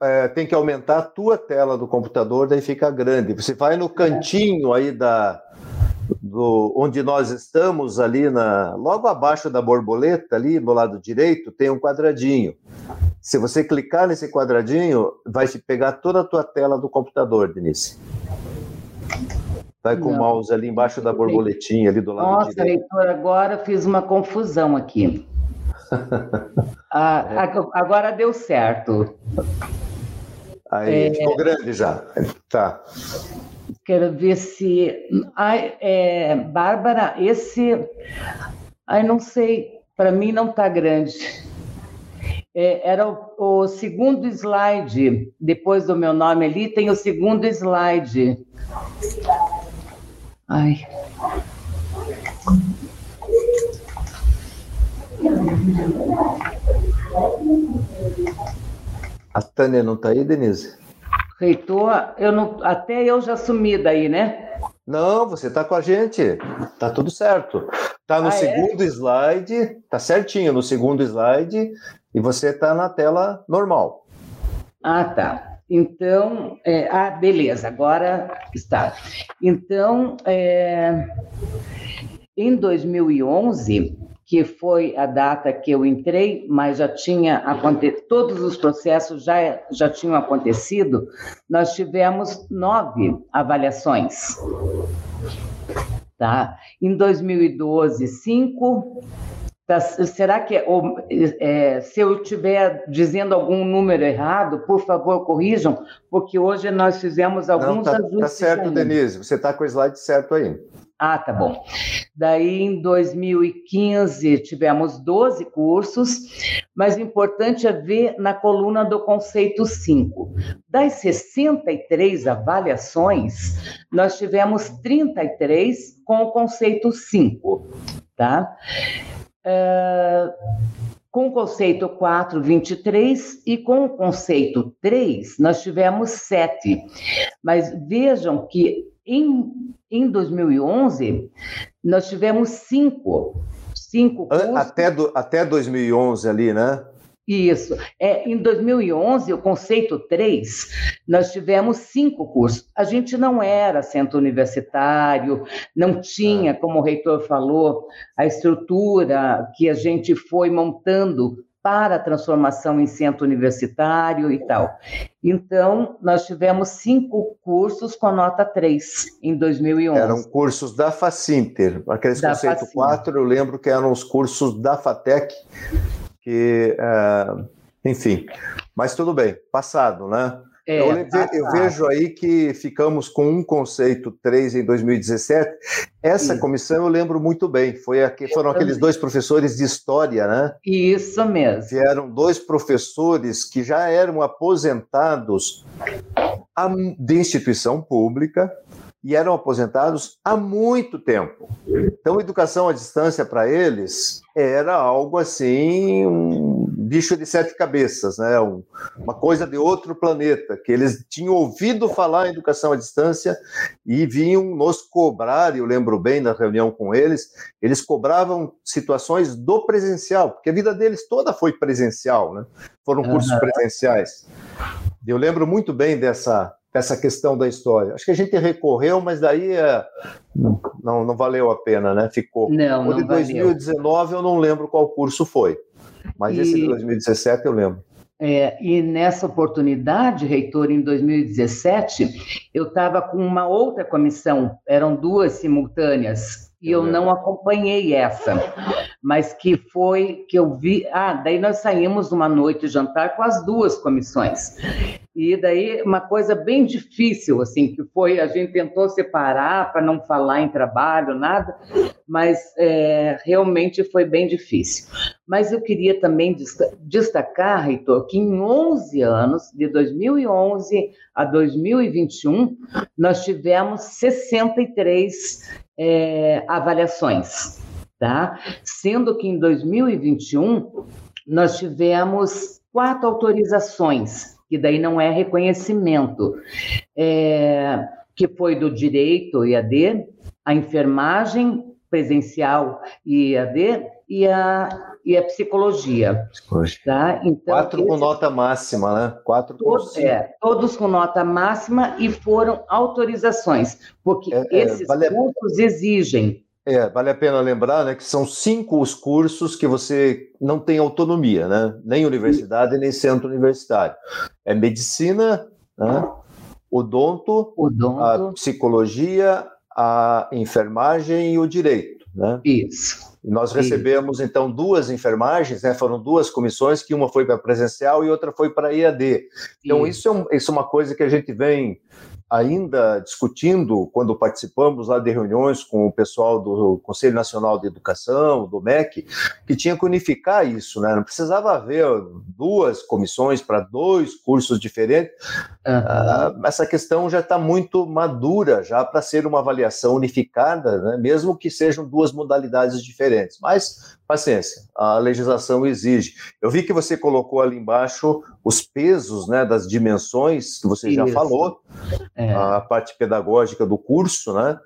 S2: é, tem que aumentar a tua tela do computador, daí fica grande. Você vai no cantinho aí da, do, onde nós estamos, ali na, logo abaixo da borboleta, ali no lado direito, tem um quadradinho. Se você clicar nesse quadradinho, vai te pegar toda a tua tela do computador, Denise. Vai com Não. o mouse ali embaixo da borboletinha, ali do lado
S3: Nossa, direito. Nossa, leitor, agora fiz uma confusão aqui. ah, agora deu certo.
S2: Aí, é... ficou grande já. Tá.
S3: Quero ver se. Ai, é, Bárbara, esse. Ai, não sei, para mim não está grande. É, era o, o, segundo slide, depois do meu nome ali, tem o segundo slide. Ai.
S2: A Tânia não está aí, Denise?
S3: Reitor, eu não, até eu já sumi daí, né?
S2: Não, você está com a gente. Tá tudo certo. Tá no ah, é? segundo é? slide, tá certinho no segundo slide e você está na tela normal.
S3: Ah, tá. Então, é, ah, beleza, agora está. Então, é, em 2011, que foi a data que eu entrei, mas já tinha acontecido, todos os processos já, já tinham acontecido, nós tivemos nove Tá? Em 2012, cinco. Tá, será que ou, é, se eu estiver dizendo algum número errado, por favor, corrijam, porque hoje nós fizemos alguns
S2: Não, tá, Tá certo, Denise, você está com o slide certo aí.
S3: Ah, tá bom. Daí, em 2015, tivemos 12 cursos, mas o importante é ver na coluna do conceito 5. Das 63 avaliações, nós tivemos 33 com o conceito 5, tá? Uh, com o conceito 4, 23, e com o conceito 3, nós tivemos 7. Mas vejam que em, em 2011, nós tivemos cinco. cinco
S2: cursos. Até, do, até 2011 ali, né?
S3: Isso. É, em 2011, o conceito 3, nós tivemos cinco cursos. A gente não era centro universitário, não tinha, ah. como o reitor falou, a estrutura que a gente foi montando para a transformação em centro universitário e tal. Então, nós tivemos cinco cursos com nota 3 em 2011.
S2: Eram cursos da Facinter. Aqueles da conceito Facinter. 4, eu lembro que eram os cursos da FATEC, que, uh, enfim, mas tudo bem, passado, né? É, eu, eu, vejo aí que ficamos com um conceito 3 em 2017. Essa comissão eu lembro muito bem. Foi aqui, foram aqueles dois professores de história, né?
S3: Isso mesmo.
S2: Vieram dois professores que já eram aposentados de instituição pública e eram aposentados há muito tempo. Então, educação à distância para eles era algo assim, um bicho de sete cabeças, né? Um, uma coisa de outro planeta, que eles tinham ouvido falar em educação à distância e vinham nos cobrar, eu lembro bem da reunião com eles, eles cobravam situações do presencial, porque a vida deles toda foi presencial, né? Foram cursos uhum. presenciais. Eu lembro muito bem dessa essa questão da história. Acho que a gente recorreu, mas daí é, não, não valeu a pena, né? Ficou.
S3: Não,
S2: o de 2019 valeu. eu não lembro qual curso foi, mas e, esse de 2017 eu lembro.
S3: É, e nessa oportunidade, reitor, em 2017, eu estava com uma outra comissão, eram duas simultâneas, e eu não acompanhei essa, mas que foi que eu vi. Ah, daí nós saímos numa noite jantar com as duas comissões. E daí uma coisa bem difícil, assim, que foi a gente tentou separar para não falar em trabalho, nada, mas é, realmente foi bem difícil. Mas eu queria também destacar, Reitor, que em 11 anos, de 2011 a 2021, nós tivemos 63 é, avaliações, tá? Sendo que em 2021 nós tivemos quatro autorizações, que daí não é reconhecimento, é, que foi do direito IAD, a enfermagem presencial e IAD e a e a psicologia. psicologia. Tá?
S2: Então, Quatro esse... com nota máxima, né? Quatro com
S3: todos, é, todos com nota máxima e foram autorizações, porque é, é esses vale cursos exigem.
S2: É, vale a pena lembrar né, que são cinco os cursos que você não tem autonomia, né? Nem universidade, nem centro universitário. É medicina, né? odonto, odonto, a psicologia, a enfermagem e o direito. Né?
S3: Isso.
S2: E nós recebemos, então, duas enfermagens, né? foram duas comissões, que uma foi para presencial e outra foi para IAD. Então, isso é, um, isso é uma coisa que a gente vem ainda discutindo quando participamos lá de reuniões com o pessoal do Conselho Nacional de Educação, do MEC, que tinha que unificar isso, né? Não precisava haver duas comissões para dois cursos diferentes. Uhum. Uh, essa questão já está muito madura já para ser uma avaliação unificada, né? mesmo que sejam duas modalidades diferentes. Mas paciência, a legislação exige. Eu vi que você colocou ali embaixo os pesos né, das dimensões, que você Isso. já falou, é. A parte pedagógica do curso, né?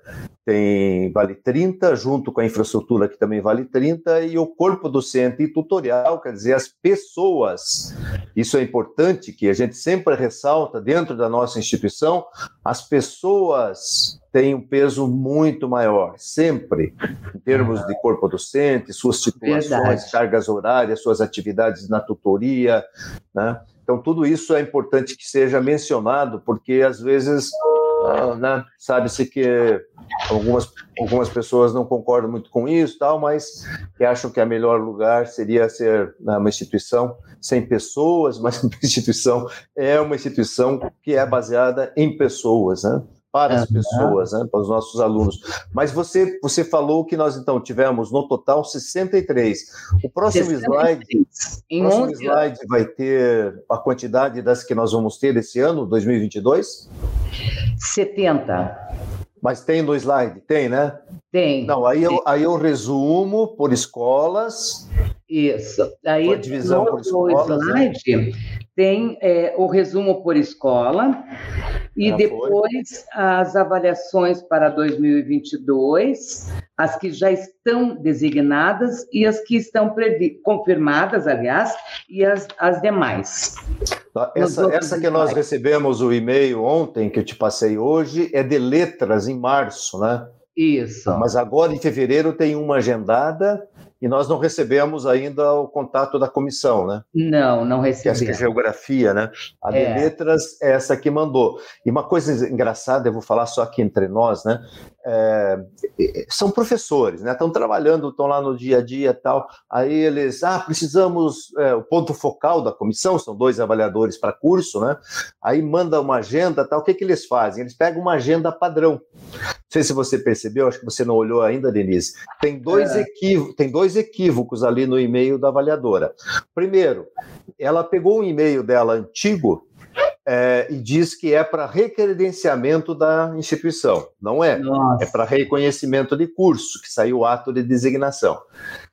S2: Tem vale 30, junto com a infraestrutura que também vale 30, e o corpo docente e tutorial, quer dizer, as pessoas. Isso é importante que a gente sempre ressalta dentro da nossa instituição, as pessoas têm um peso muito maior, sempre, em termos de corpo docente, suas titulações, Verdade. cargas horárias, suas atividades na tutoria, né? Então, tudo isso é importante que seja mencionado, porque às vezes ah, né? Sabe-se que algumas, algumas pessoas não concordam muito com isso, tal, mas que acham que a melhor lugar seria ser né, uma instituição sem pessoas, mas uma instituição é uma instituição que é baseada em pessoas, né? Para as pessoas, né, para os nossos alunos. Mas você, você falou que nós então tivemos no total 63. O próximo 63. slide, em próximo 11... slide vai ter a quantidade das que nós vamos ter esse ano, 2022?
S3: 70.
S2: Mas tem no slide? Tem, né?
S3: Tem.
S2: Não, aí, Eu, aí eu resumo por escolas.
S3: Isso. Aí divisão no, por escolas, no né? slide né? tem é, o resumo por escola e depois foi. as avaliações para 2022, as que já estão designadas e as que estão confirmadas, aliás, e as, as demais.
S2: Essa, essa que nós recebemos o e-mail ontem, que eu te passei hoje, é de letras em março, né?
S3: Isso.
S2: Mas agora em fevereiro tem uma agendada e nós não recebemos ainda o contato da comissão, né?
S3: Não, não recebemos.
S2: Que é geografia, né? A é. de letras é essa que mandou. E uma coisa engraçada, eu vou falar só aqui entre nós, né? É, são professores, né? Estão trabalhando, estão lá no dia a dia tal. Aí eles, ah, precisamos, é, o ponto focal da comissão, são dois avaliadores para curso, né? Aí manda uma agenda tal. O que, que eles fazem? Eles pegam uma agenda padrão. Não sei se você percebeu, acho que você não olhou ainda, Denise. Tem dois é. equívocos, tem dois equívocos ali no e-mail da avaliadora. Primeiro, ela pegou um e-mail dela antigo é, e diz que é para recredenciamento da instituição. Não é. Nossa. É para reconhecimento de curso, que saiu o ato de designação.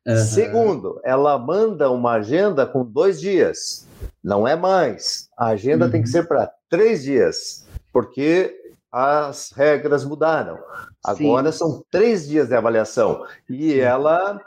S2: Uhum. Segundo, ela manda uma agenda com dois dias. Não é mais. A agenda uhum. tem que uhum. ser para três dias, porque as regras mudaram. Agora Sim. são três dias de avaliação. E ela,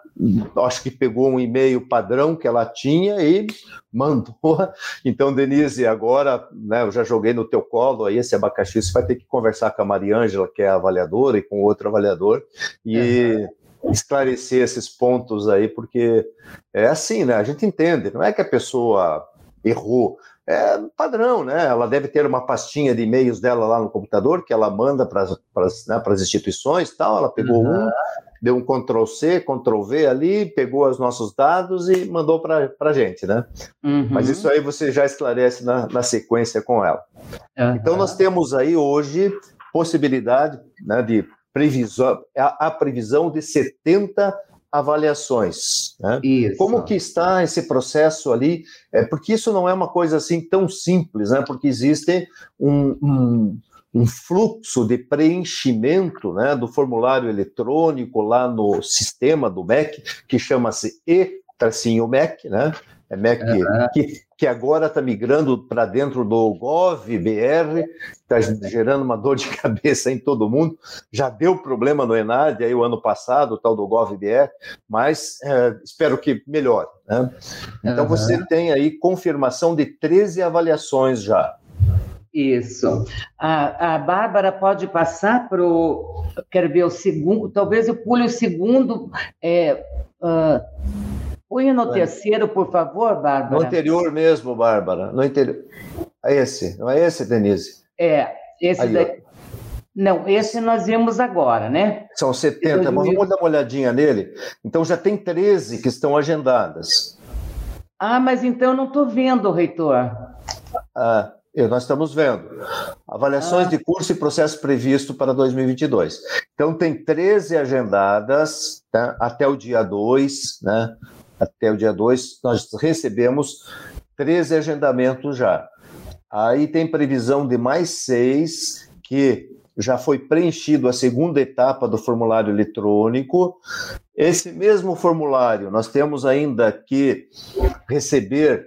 S2: acho que pegou um e-mail padrão que ela tinha e mandou. Então, Denise, agora, né, eu já joguei no teu colo aí esse abacaxi. Você vai ter que conversar com a Mariângela, que é a avaliadora, e com outro avaliador, e. Uhum. esclarecer esses pontos aí, porque é assim, né? A gente entende, não é que a pessoa errou, é padrão, né? Ela deve ter uma pastinha de e-mails dela lá no computador que ela manda para as né, instituições tal. Ela pegou uhum. um, deu um Ctrl C, Ctrl V ali, pegou os nossos dados e mandou para a gente, né? Uhum. Mas isso aí você já esclarece na, na sequência com ela. Uhum. Então nós temos aí hoje possibilidade né, de previsão, a, a previsão de 70 avaliações. Né? Como que está esse processo ali? É, porque isso não é uma coisa assim tão simples, né? porque existe um, um, um fluxo de preenchimento né, do formulário eletrônico lá no sistema do MEC, que chama-se e-MEC, né? É MEC uhum. que, que agora está migrando para dentro do Gov.br, está gerando uma dor de cabeça em todo mundo. Já deu problema no Enad aí o ano passado, o tal do Gov.br, mas é, espero que melhore. Né? Então uhum. você tem aí confirmação de 13 avaliações já.
S3: Isso. A, a Bárbara pode passar para o. Quero ver o segundo, talvez eu pule o segundo. É, uh, Punha no terceiro, por favor, Bárbara.
S2: No anterior mesmo, Bárbara. No interior. É esse, não é esse, Denise?
S3: É, esse Aí, daí. Não, esse nós vimos agora, né?
S2: São 70, mas vamos dar uma olhadinha nele. Então já tem 13 que estão agendadas.
S3: Ah, mas então eu não estou vendo, reitor.
S2: Ah, nós estamos vendo. Avaliações ah. de curso e processo previsto para 2022. Então, tem 13 agendadas tá? até o dia 2, né? Até o dia 2, nós recebemos 13 agendamentos já. Aí tem previsão de mais seis, que já foi preenchido a segunda etapa do formulário eletrônico. Esse mesmo formulário, nós temos ainda que receber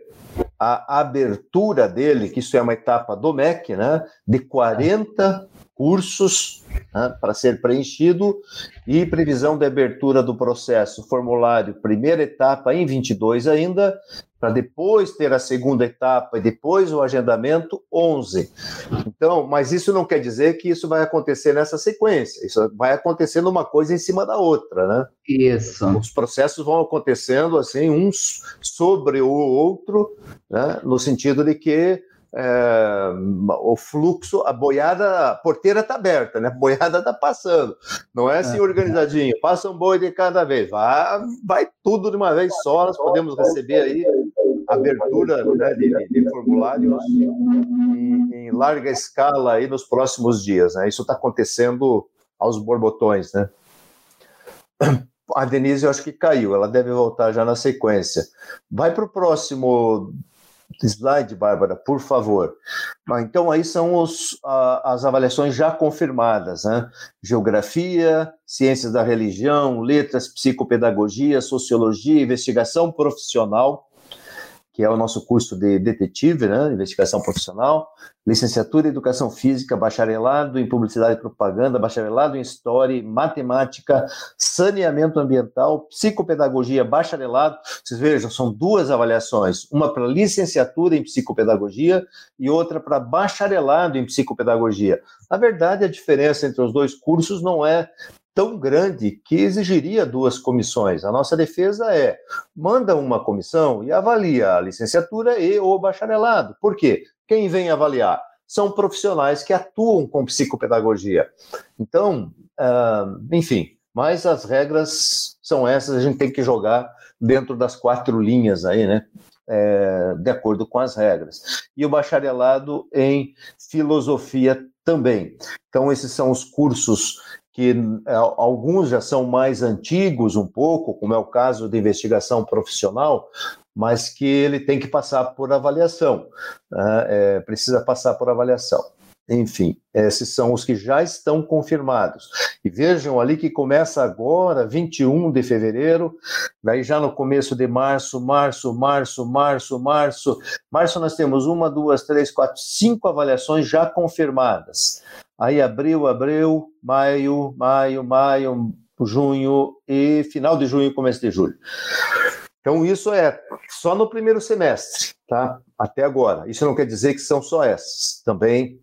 S2: a abertura dele, que isso é uma etapa do MEC, né, de 40 cursos né, para ser preenchido e previsão de abertura do processo, formulário, primeira etapa em 22 ainda, para depois ter a segunda etapa e depois o agendamento 11. Então, mas isso não quer dizer que isso vai acontecer nessa sequência. Isso vai acontecendo uma coisa em cima da outra, né?
S3: Isso.
S2: Os processos vão acontecendo assim uns sobre o outro, né? no sentido de que é, o fluxo, a boiada, a porteira está aberta, né? A boiada está passando. Não é assim é. organizadinho, passa um boi de cada vez. Vai, vai tudo de uma vez só, nós podemos receber aí abertura né, de, de, formulários em, em, larga escala aí nos próximos dias. Né? Isso está acontecendo aos borbotões, né? A Denise, eu acho que caiu, ela deve voltar já na sequência. Vai para o próximo slide, Bárbara, por favor. Então, aí são os, as avaliações já confirmadas: né? geografia, ciências da religião, letras, psicopedagogia, sociologia, investigação profissional que é o nosso curso de detetive, né, investigação profissional, licenciatura em educação física, bacharelado em publicidade e propaganda, bacharelado em história, matemática, saneamento ambiental, psicopedagogia, bacharelado. Vocês vejam, são duas avaliações, uma para licenciatura em psicopedagogia e outra para bacharelado em psicopedagogia. Na verdade, a diferença entre os dois cursos não é tão grande que exigiria duas comissões. A nossa defesa é manda uma comissão e avalia a licenciatura e o bacharelado. Por quê? Quem vem avaliar? São profissionais que atuam com psicopedagogia. Então, uh, enfim, mas as regras são essas, a gente tem que jogar dentro das quatro linhas aí, né? É, de acordo com as regras. E o bacharelado em filosofia também. Então, esses são os cursos que é, alguns já são mais antigos um pouco, como é o caso de investigação profissional, mas que ele tem que passar por avaliação, né? é, precisa passar por avaliação. Enfim, esses são os que já estão confirmados. E vejam ali que começa agora, 21 de fevereiro, daí já no começo de março, março, março, março, março. Março nós temos uma, duas, três, quatro, cinco avaliações já confirmadas. Aí abril, abril, maio, maio, maio, junho e final de junho começo de julho. Então isso é só no primeiro semestre, tá? Até agora. Isso não quer dizer que são só essas. Também,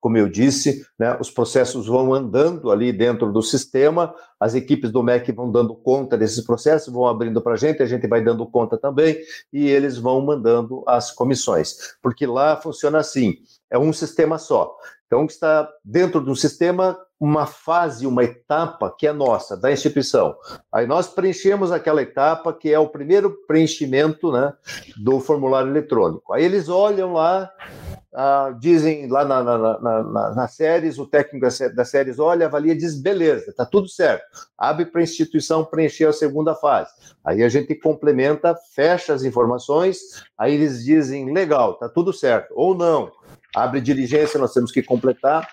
S2: como eu disse, né, os processos vão andando ali dentro do sistema, as equipes do MEC vão dando conta desses processos, vão abrindo para a gente, a gente vai dando conta também, e eles vão mandando as comissões. Porque lá funciona assim: é um sistema só. Então, está dentro de um sistema uma fase, uma etapa que é nossa, da instituição. Aí nós preenchemos aquela etapa que é o primeiro preenchimento né, do formulário eletrônico. Aí eles olham lá, ah, dizem lá na, na, na, nas séries, o técnico das séries olha, avalia diz: beleza, está tudo certo. Abre para a instituição preencher a segunda fase. Aí a gente complementa, fecha as informações, aí eles dizem: legal, está tudo certo, ou não abre diligência, nós temos que completar.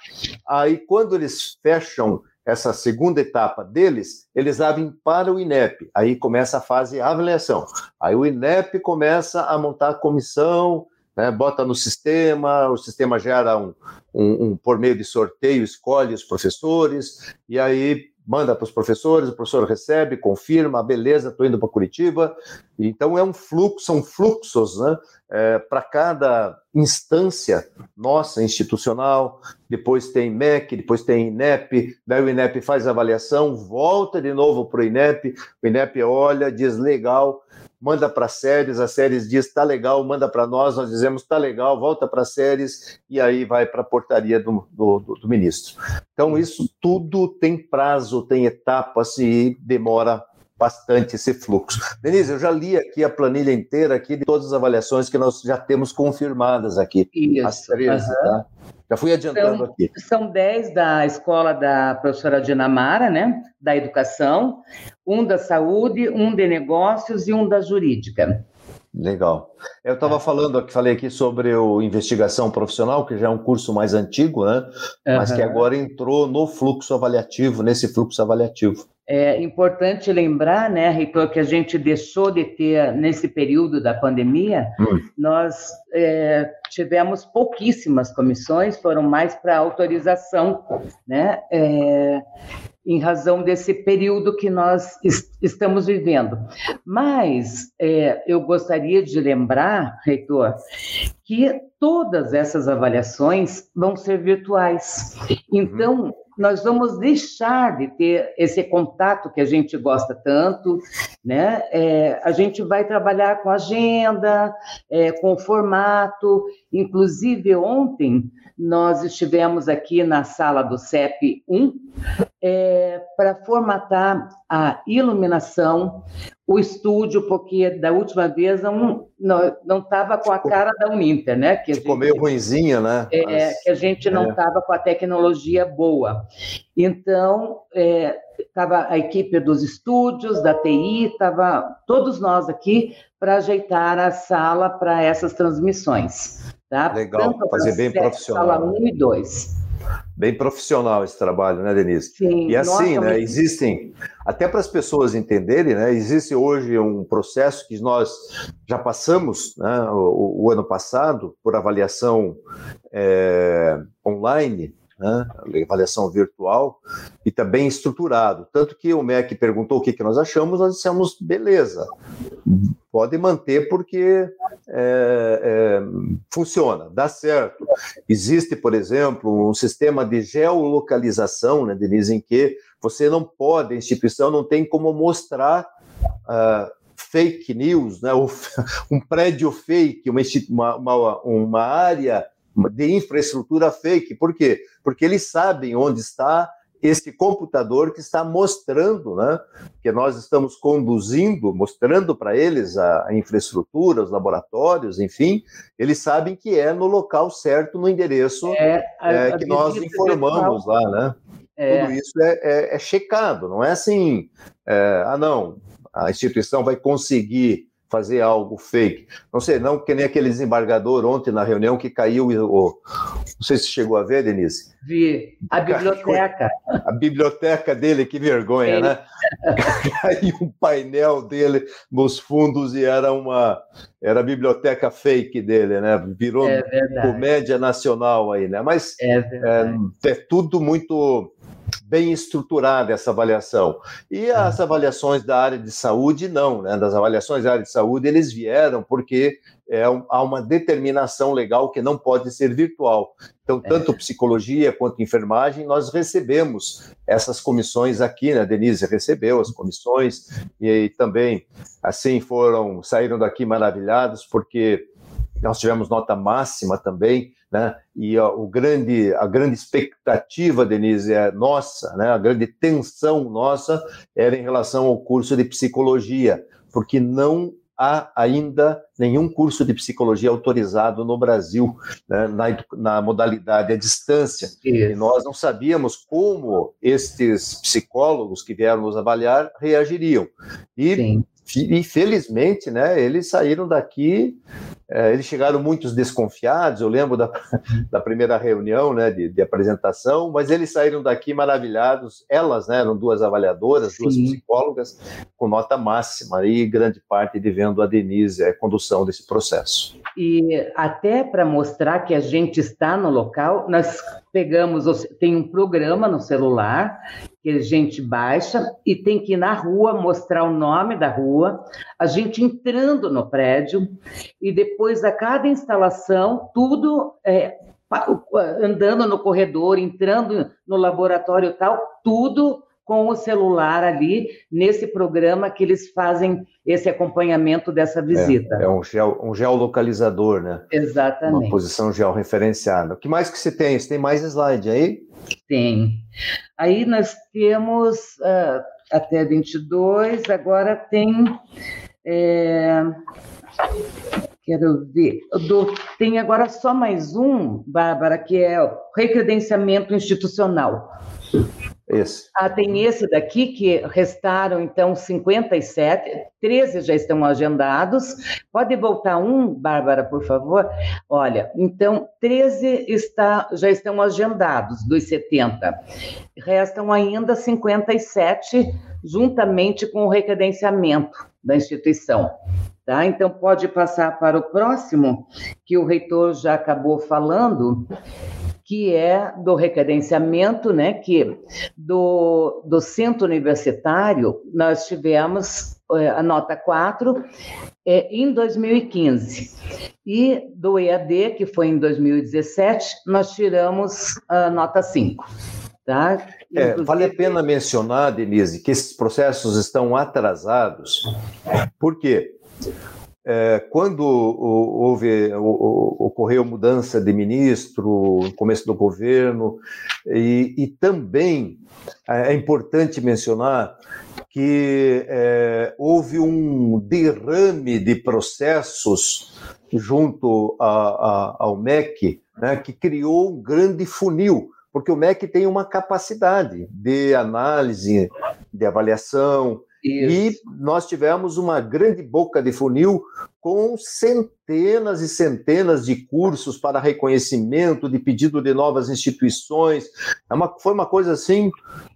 S2: Aí, quando eles fecham essa segunda etapa deles, eles abrem para o INEP. Aí começa a fase avaliação. Aí o INEP começa a montar a comissão, né, bota no sistema, o sistema gera um, um, um, por meio de sorteio, escolhe os professores, e aí manda para os professores, o professor recebe, confirma, beleza, estou indo para Curitiba. Então é um fluxo, são fluxos né, é, para cada instância nossa, institucional, depois tem MEC, depois tem INEP, daí o INEP faz a avaliação, volta de novo para o INEP, o INEP olha, diz legal, manda para séries, a séries diz tá legal, manda para nós, nós dizemos tá legal, volta para séries e aí vai para a portaria do, do, do, ministro. Então isso tudo tem prazo, tem etapas e demora bastante esse fluxo. Denise, eu já li aqui a planilha inteira aqui de todas as avaliações que nós já temos confirmadas aqui.
S3: Isso. As 13, uhum. tá?
S2: Já fui adiantando
S3: são,
S2: aqui.
S3: São 10 da escola da professora Dinamara, né? Da educação, um da saúde, um de negócios e um da jurídica.
S2: Legal. Eu estava falando aqui, falei aqui sobre o investigação profissional, que já é um curso mais antigo, né? Uhum. Mas que agora entrou no fluxo avaliativo, nesse fluxo avaliativo.
S3: É importante lembrar, né, Reitor, que a gente deixou de ter, nesse período da pandemia, hum. nós é, tivemos pouquíssimas comissões, foram mais para autorização, né, é, em razão desse período que nós est estamos vivendo. Mas é, eu gostaria de lembrar, Reitor, que todas essas avaliações vão ser virtuais. Então, nós vamos deixar de ter esse contato que a gente gosta tanto, né? É, a gente vai trabalhar com agenda, é, com formato. Inclusive, ontem nós estivemos aqui na sala do CEP 1 é, para formatar a iluminação, o estúdio, porque da última vez não não estava com a cara da Uninter, né?
S2: Que Ficou gente, meio ruinzinha, né?
S3: É, que a gente não estava é. com a tecnologia boa. Então, estava é, a equipe dos estúdios, da TI, estava todos nós aqui para ajeitar a sala para essas transmissões. Tá?
S2: Legal, Tanto fazer bem profissional.
S3: Sala 1 e 2.
S2: Bem profissional esse trabalho, né, Denise?
S3: Sim.
S2: E assim, nossa, né, existem, até para as pessoas entenderem, né, existe hoje um processo que nós já passamos, né, o, o ano passado, por avaliação é, online, né, avaliação virtual, e também tá estruturado. Tanto que o MEC perguntou o que, que nós achamos, nós dissemos, beleza, pode manter porque é, é, funciona, dá certo. Existe, por exemplo, um sistema de geolocalização, né, Denise, em que você não pode, a instituição não tem como mostrar uh, fake news, né, um prédio fake, uma, uma, uma área de infraestrutura fake. Por quê? Porque eles sabem onde está esse computador que está mostrando, né, que nós estamos conduzindo, mostrando para eles a, infraestrutura, os laboratórios, enfim, eles sabem que é no local certo, no endereço é, a, é, a que nós informamos lá, né? É. Tudo isso é, é, é, checado, não é assim, é, ah não, a instituição vai conseguir fazer algo fake. Não sei, não que nem aquele desembargador ontem na reunião que caiu o, não sei se chegou a ver, Denise.
S3: Vi. A biblioteca.
S2: A biblioteca dele, que vergonha, né? caiu um painel dele nos fundos e era uma era a biblioteca fake dele, né? Virou é comédia nacional aí, né? Mas é, é, é tudo muito bem estruturada essa avaliação. E as avaliações da área de saúde, não, né? Das avaliações da área de saúde, eles vieram porque é, há uma determinação legal que não pode ser virtual. Então, é. tanto psicologia quanto enfermagem, nós recebemos essas comissões aqui, né? Denise recebeu as comissões e, e também, assim, foram, saíram daqui maravilhados, porque nós tivemos nota máxima também, né? E ó, o grande, a grande expectativa, Denise, é nossa, né? A grande tensão nossa era em relação ao curso de psicologia, porque não há ainda nenhum curso de psicologia autorizado no Brasil, né, na, na, modalidade à distância. Isso. E nós não sabíamos como estes psicólogos que vieram nos avaliar reagiriam. E Sim infelizmente, né, eles saíram daqui, é, eles chegaram muitos desconfiados, eu lembro da, da primeira reunião, né, de, de, apresentação, mas eles saíram daqui maravilhados, elas, né, eram duas avaliadoras, Sim. duas psicólogas, com nota máxima, e grande parte de vendo a Denise, a condução desse processo.
S3: E até para mostrar que a gente está no local, nós pegamos, tem um programa no celular que a gente baixa e tem que ir na rua mostrar o nome da rua, a gente entrando no prédio e depois a cada instalação, tudo é, andando no corredor, entrando no laboratório tal, tudo com o celular ali nesse programa que eles fazem esse acompanhamento dessa visita.
S2: É, é um, geo, um geolocalizador, né?
S3: Exatamente.
S2: Uma posição georreferenciada. O que mais que você tem? Você tem mais slide aí?
S3: Tem. Aí nós temos uh, até 22, agora tem. É, quero ver. Do, tem agora só mais um, Bárbara, que é o recredenciamento institucional.
S2: Esse.
S3: Ah, tem esse daqui que restaram, então, 57, 13 já estão agendados. Pode voltar um, Bárbara, por favor? Olha, então, 13 está, já estão agendados dos 70. Restam ainda 57, juntamente com o recredenciamento da instituição. Tá? Então, pode passar para o próximo, que o reitor já acabou falando que é do recredenciamento, né, que do, do centro universitário nós tivemos é, a nota 4 é, em 2015. E do EAD, que foi em 2017, nós tiramos a nota 5. Tá?
S2: É, vale a pena mencionar, Denise, que esses processos estão atrasados. Por quê? É, quando houve, ocorreu mudança de ministro, no começo do governo, e, e também é, é importante mencionar que é, houve um derrame de processos junto a, a, ao MEC, né, que criou um grande funil porque o MEC tem uma capacidade de análise, de avaliação, Isso. e nós tivemos uma grande boca de funil com centenas e centenas de cursos para reconhecimento, de pedido de novas instituições. É uma, foi uma coisa assim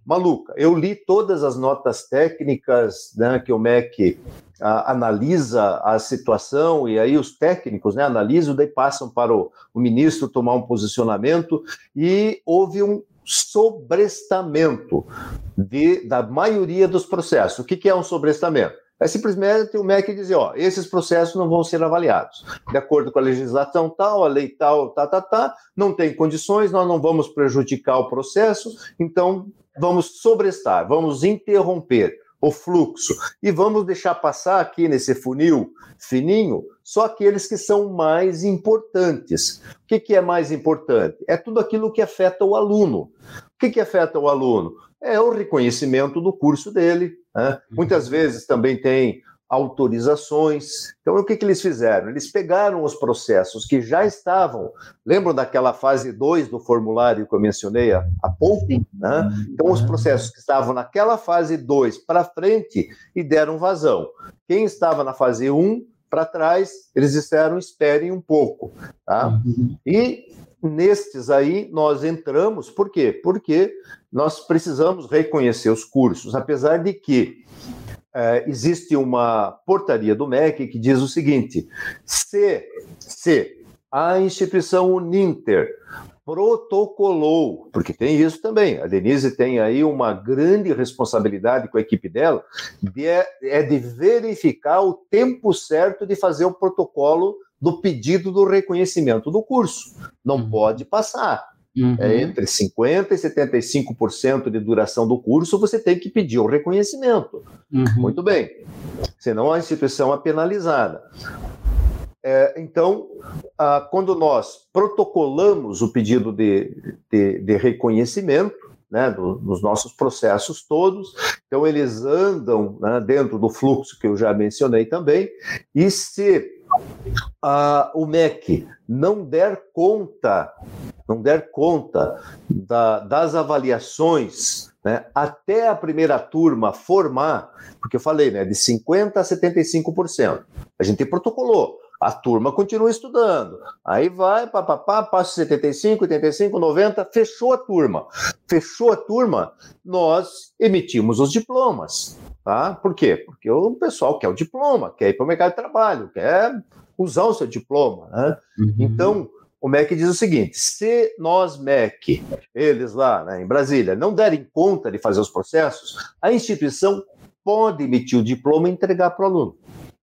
S2: maluca. Eu li todas as notas técnicas né, que o MEC a, analisa a situação e aí os técnicos né, analisam, daí passam para o, o ministro tomar um posicionamento e houve um sobrestamento de, da maioria dos processos. O que, que é um sobrestamento? É simplesmente o MEC dizer, ó, esses processos não vão ser avaliados. De acordo com a legislação tal, a lei tal, tá, tá, tá, não tem condições, nós não vamos prejudicar o processo, então vamos sobrestar, vamos interromper o fluxo. E vamos deixar passar aqui nesse funil fininho só aqueles que são mais importantes. O que, que é mais importante? É tudo aquilo que afeta o aluno. O que, que afeta o aluno? É o reconhecimento do curso dele. Né? Muitas vezes também tem autorizações. Então, o que, que eles fizeram? Eles pegaram os processos que já estavam, lembram daquela fase 2 do formulário que eu mencionei há, há pouco? Né? Então, os processos que estavam naquela fase 2 para frente e deram vazão. Quem estava na fase 1 um, para trás, eles disseram esperem um pouco. Tá? E nestes aí nós entramos, por quê? Porque nós precisamos reconhecer os cursos, apesar de que é, existe uma portaria do MEC que diz o seguinte: se, se a instituição Uninter protocolou, porque tem isso também. A Denise tem aí uma grande responsabilidade com a equipe dela, de, é, é de verificar o tempo certo de fazer o protocolo do pedido do reconhecimento do curso. Não uhum. pode passar. Uhum. É entre 50% e 75% de duração do curso, você tem que pedir o reconhecimento. Uhum. Muito bem. Senão a instituição é penalizada. É, então, ah, quando nós protocolamos o pedido de, de, de reconhecimento, né, do, dos nossos processos todos. Então, eles andam né, dentro do fluxo que eu já mencionei também, e se a, o MEC não der conta, não der conta da, das avaliações né, até a primeira turma formar, porque eu falei, né, de 50% a 75%. A gente protocolou. A turma continua estudando. Aí vai, papapá, passa 75, 85, 90, fechou a turma. Fechou a turma, nós emitimos os diplomas. Tá? Por quê? Porque o pessoal quer o diploma, quer ir para o mercado de trabalho, quer usar o seu diploma. Né? Uhum. Então, o MEC diz o seguinte: se nós, MEC, eles lá né, em Brasília, não derem conta de fazer os processos, a instituição pode emitir o diploma e entregar para o aluno.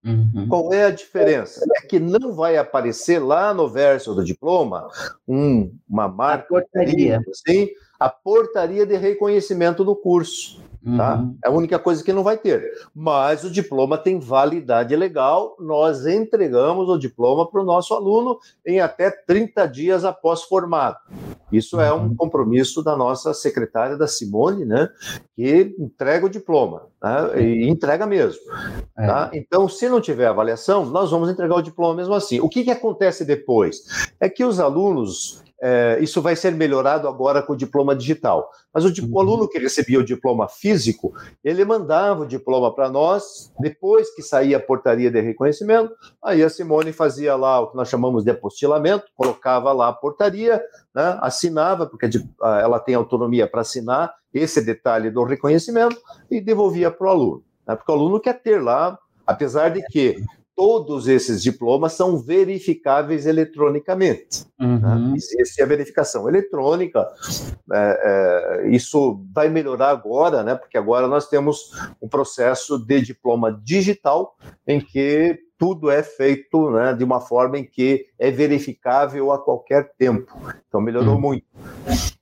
S2: Uhum. Qual é a diferença? É que não vai aparecer lá no verso do diploma um, uma marca, a portaria. Assim, a portaria de reconhecimento do curso. Tá? Uhum. É a única coisa que não vai ter. Mas o diploma tem validade legal, nós entregamos o diploma para o nosso aluno em até 30 dias após formado. Isso é um uhum. compromisso da nossa secretária, da Simone, né, que entrega o diploma, né, e entrega mesmo. É. Tá? Então, se não tiver avaliação, nós vamos entregar o diploma mesmo assim. O que, que acontece depois? É que os alunos é, isso vai ser melhorado agora com o diploma digital. Mas o, uhum. o aluno que recebia o diploma físico, ele mandava o diploma para nós, depois que saía a portaria de reconhecimento, aí a Simone fazia lá o que nós chamamos de apostilamento, colocava lá a portaria, né, assinava, porque ela tem autonomia para assinar esse detalhe do reconhecimento, e devolvia para o aluno. Né, porque o aluno quer ter lá, apesar de que todos esses diplomas são verificáveis eletronicamente. Né? Uhum. Né? Existe a verificação eletrônica. É, é, isso vai melhorar agora, né? Porque agora nós temos um processo de diploma digital em que tudo é feito né, de uma forma em que é verificável a qualquer tempo. Então melhorou uhum. muito.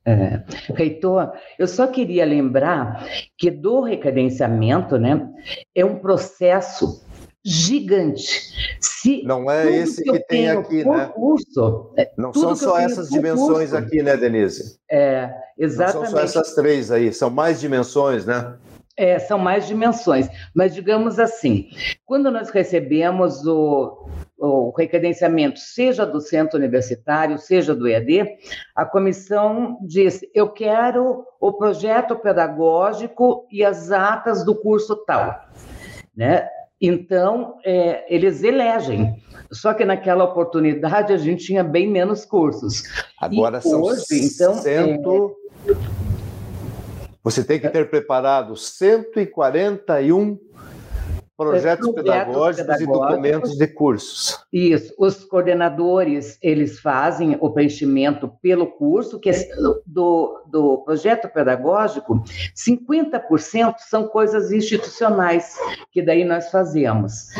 S3: É. Reitor, eu só queria lembrar que do recadenciamento, né, é um processo gigante.
S2: Se não é esse que, que tem aqui, né?
S3: Curso,
S2: é, não são só essas dimensões curso, aqui, né, Denise?
S3: É, exatamente.
S2: Não são só essas três aí, são mais dimensões, né?
S3: É, são mais dimensões, mas digamos assim, quando nós recebemos o, o recredenciamento, seja do centro universitário, seja do EAD, a comissão disse: eu quero o projeto pedagógico e as atas do curso tal. Né? Então, é, eles elegem. Só que naquela oportunidade a gente tinha bem menos cursos.
S2: Agora e são hoje, então, cento... É você tem que ter preparado 141 projetos, pedagógicos, pedagógicos, e documentos de cursos.
S3: Isso. Os coordenadores, eles fazem o preenchimento pelo curso, que é do, do projeto pedagógico, 50% são coisas institucionais, que daí nós fazemos.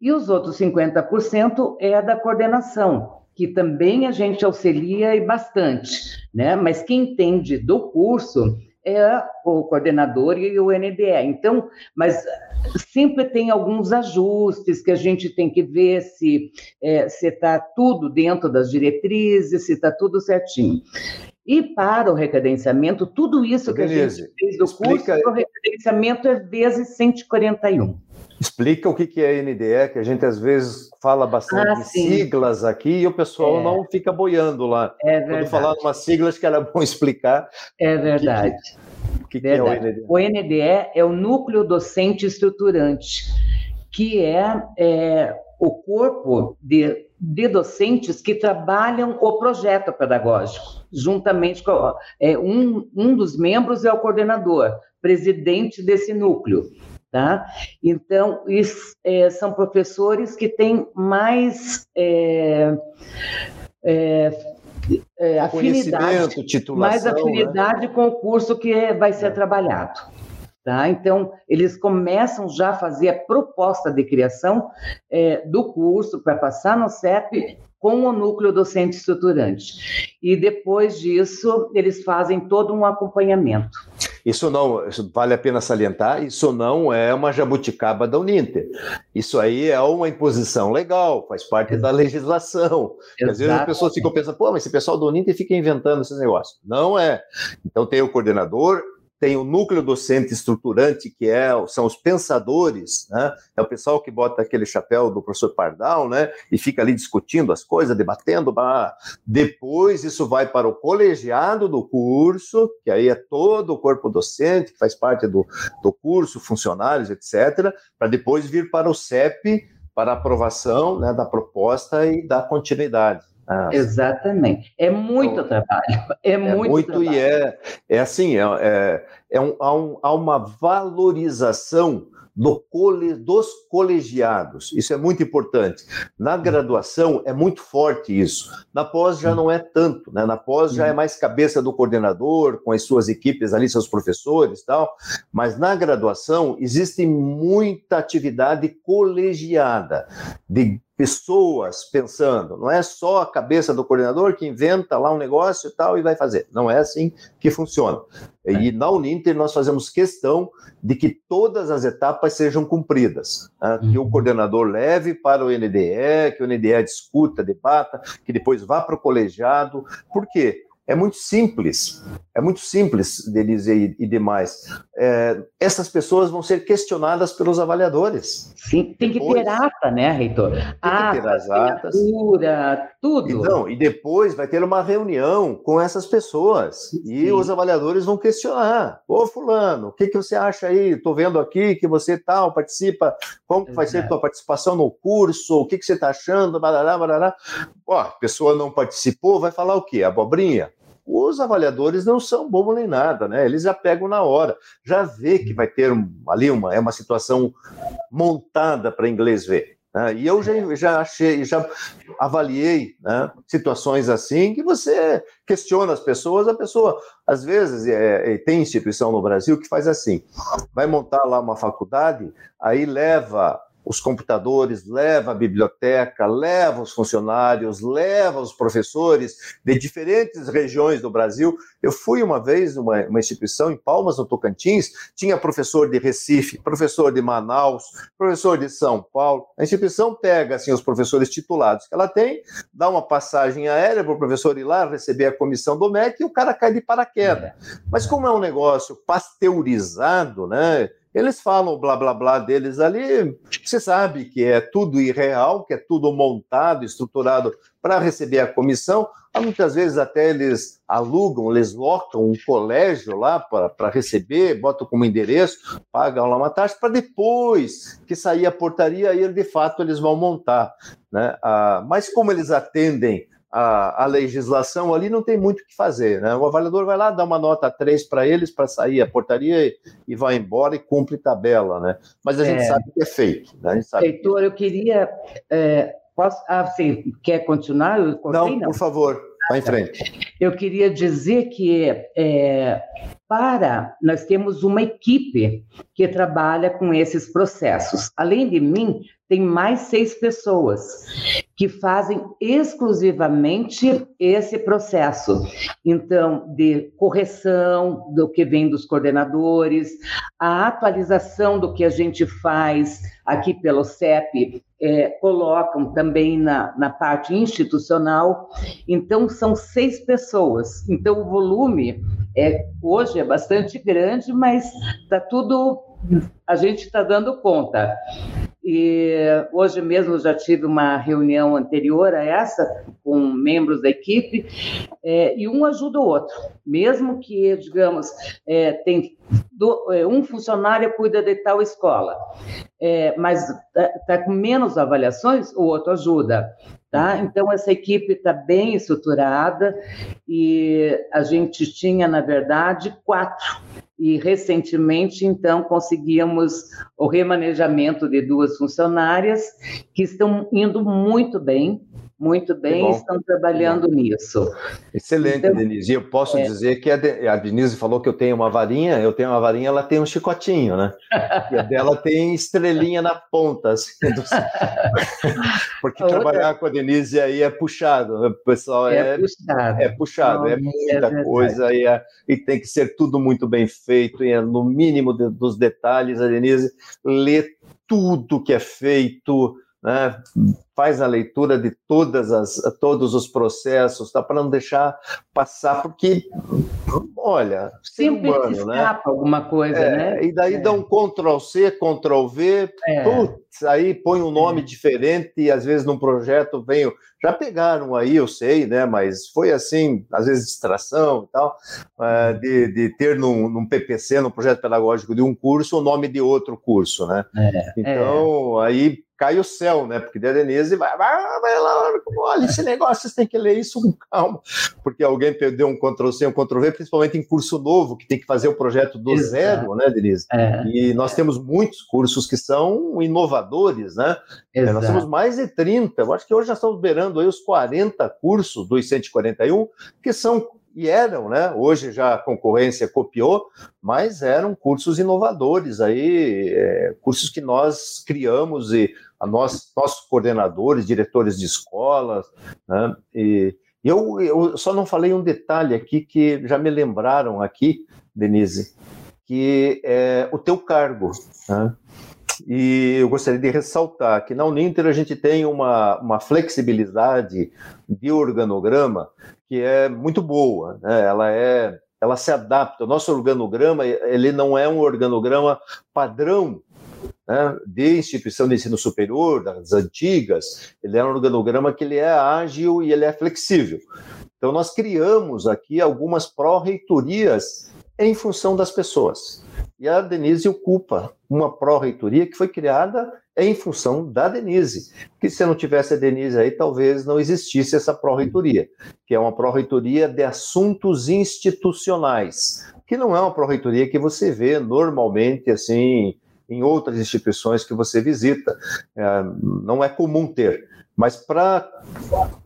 S3: E os outros 50% é da coordenação, que também a gente auxilia e bastante, né? Mas quem entende do curso é o coordenador e o NDE. Então, mas sempre tem alguns ajustes que a gente tem que ver se é, está tudo dentro das diretrizes, se está tudo certinho. E para o recadenciamento, tudo isso que Denise, a gente fez do explica... curso, o recadenciamento é vezes 141.
S2: Explica o que é NDE, que a gente às vezes fala bastante ah, siglas aqui e o pessoal é. não fica boiando lá. É verdade. Quando falar uma sigla, acho que era bom explicar.
S3: É verdade.
S2: O que, que, é o NDE?
S3: O NDE é o Núcleo Docente Estruturante, que é, é o corpo de, de, docentes que trabalham o projeto pedagógico, juntamente com é, um, um dos membros é o coordenador, presidente desse núcleo. Tá? Então, isso, é, são professores que têm mais é, é, afinidade, mais né? afinidade né? com o curso que vai ser é. trabalhado. Tá? Então, eles começam já a fazer a proposta de criação é, do curso para passar no CEP com o núcleo docente estruturante. E depois disso, eles fazem todo um acompanhamento.
S2: Isso não, isso vale a pena salientar, isso não é uma jabuticaba da Uninter. Isso aí é uma imposição legal, faz parte Exato. da legislação. Às vezes as pessoas ficam pensando, pô, mas esse pessoal do Uninter fica inventando esses negócios. Não é. Então tem o coordenador, tem o núcleo docente estruturante, que é, são os pensadores, né? é o pessoal que bota aquele chapéu do professor Pardal, né? e fica ali discutindo as coisas, debatendo. Bah. Depois isso vai para o colegiado do curso, que aí é todo o corpo docente, que faz parte do, do curso, funcionários, etc., para depois vir para o CEP, para aprovação né, da proposta e da continuidade.
S3: Ah, Exatamente. É muito então, trabalho. É, é muito, muito trabalho.
S2: e é, é assim, é, é, é um, há, um, há uma valorização do cole, dos colegiados. Isso é muito importante. Na graduação é muito forte isso. Na pós já não é tanto, né? Na pós já é mais cabeça do coordenador, com as suas equipes ali, seus professores tal. Mas na graduação existe muita atividade colegiada, de pessoas pensando, não é só a cabeça do coordenador que inventa lá um negócio e tal e vai fazer. Não é assim que funciona. É. E na Uninter nós fazemos questão de que todas as etapas sejam cumpridas, né? que o uhum. coordenador leve para o NDE, que o NDE discuta, debata, que depois vá para o colegiado. Por quê? É muito simples, é muito simples, Denise e, e demais. É, essas pessoas vão ser questionadas pelos avaliadores.
S3: Sim, tem que depois, ter ata, né, reitor? Tem
S2: ata, que ter as atas.
S3: tudo.
S2: Então, e depois vai ter uma reunião com essas pessoas Sim. e os avaliadores vão questionar. Ô, fulano, o que, que você acha aí? Estou vendo aqui que você tal participa, como vai ser a tua participação no curso? O que, que você está achando? Barará, barará. Ó, a pessoa não participou, vai falar o quê? Abobrinha? Os avaliadores não são bobo nem nada, né? Eles já pegam na hora, já vê que vai ter ali uma é uma situação montada para inglês ver. Né? E eu já, já achei, já avaliei né, situações assim que você questiona as pessoas, a pessoa às vezes é, tem instituição no Brasil que faz assim, vai montar lá uma faculdade, aí leva os computadores, leva a biblioteca, leva os funcionários, leva os professores de diferentes regiões do Brasil. Eu fui uma vez numa uma instituição em Palmas, no Tocantins, tinha professor de Recife, professor de Manaus, professor de São Paulo. A instituição pega assim os professores titulados que ela tem, dá uma passagem aérea para o professor ir lá receber a comissão do MEC e o cara cai de paraquedas. É. Mas como é um negócio pasteurizado, né? Eles falam o blá blá blá deles ali, você sabe que é tudo irreal, que é tudo montado, estruturado para receber a comissão. Muitas vezes até eles alugam, eles um colégio lá para receber, botam como endereço, pagam lá uma taxa, para depois que sair a portaria, aí de fato eles vão montar. Né? Ah, mas como eles atendem a, a, legislação ali, não tem muito o que fazer. Né? O avaliador vai lá, dá uma nota 3 para eles para sair a portaria e, e, vai embora e cumpre tabela. Né? Mas a gente é. sabe que é feito. Né?
S3: Heitor, eu queria. É, posso, ah, você quer continuar?
S2: Eu não, não, por favor, vá em frente.
S3: Eu queria dizer que é, para nós temos uma equipe que trabalha com esses processos. Além de mim, tem mais seis pessoas que fazem exclusivamente esse processo. Então, de correção do que vem dos coordenadores, a atualização do que a gente faz aqui pelo CEP, é, colocam também na, na parte institucional. Então, são seis pessoas. Então, o volume é, hoje é bastante grande, mas está tudo. A gente está dando conta. E hoje mesmo já tive uma reunião anterior a essa com membros da equipe é, e um ajuda o outro, mesmo que digamos é, tem do, é, um funcionário cuida de tal escola, é, mas está tá com menos avaliações, o outro ajuda. Tá? Então, essa equipe está bem estruturada e a gente tinha, na verdade, quatro. E recentemente, então, conseguimos o remanejamento de duas funcionárias que estão indo muito bem, muito bem, estão trabalhando nisso.
S2: Excelente, então, Denise. E eu posso é... dizer que a, De, a, Denise falou que eu tenho uma varinha, eu tenho uma varinha, ela tem um chicotinho, né? E a dela tem estrelinha na ponta, assim, do... porque a trabalhar outra... com a Denise aí é puxado, né? o pessoal é, é puxado, é, puxado, é muita é coisa e, é, e, tem que ser tudo muito bem feito, e é no mínimo de, dos detalhes, a Denise lê tudo que é feito, né? faz a leitura de todas as, todos os processos, tá? para não deixar passar, porque, olha,
S3: sempre humano, se né? escapa né? alguma coisa, é, né?
S2: E daí é. dá um Ctrl C, Ctrl V, é. putz, aí põe um nome é. diferente e às vezes num projeto vem, já pegaram aí, eu sei, né? Mas foi assim, às vezes distração e tal, é, de, de ter num, num PPC, num projeto pedagógico de um curso, o nome de outro curso, né? É, então, aí cai o céu, né? Porque Denise vai, vai, vai lá, olha, esse negócio, vocês têm que ler isso com calma, porque alguém perdeu um Ctrl-C, um Ctrl-V, principalmente em curso novo, que tem que fazer o projeto do Exato. zero, né, Denise? É. E nós temos muitos cursos que são inovadores, né? Exato. Nós temos mais de 30, eu acho que hoje já estamos beirando aí os 40 cursos dos 141, que são e eram, né? Hoje já a concorrência copiou, mas eram cursos inovadores aí, é, cursos que nós criamos e a nós, nossos coordenadores, diretores de escolas, né? E eu, eu só não falei um detalhe aqui que já me lembraram aqui, Denise, que é o teu cargo. Né? E eu gostaria de ressaltar que na Uninter a gente tem uma, uma flexibilidade de organograma que é muito boa, né? ela é ela se adapta. O nosso organograma ele não é um organograma padrão né, de instituição de ensino superior, das antigas, ele é um organograma que ele é ágil e ele é flexível. Então nós criamos aqui algumas pró-reitorias em função das pessoas. E a Denise ocupa uma pró-reitoria que foi criada em função da Denise. Que se não tivesse a Denise aí, talvez não existisse essa pró-reitoria, que é uma pró-reitoria de assuntos institucionais, que não é uma pró-reitoria que você vê normalmente assim em outras instituições que você visita. É, não é comum ter. Mas para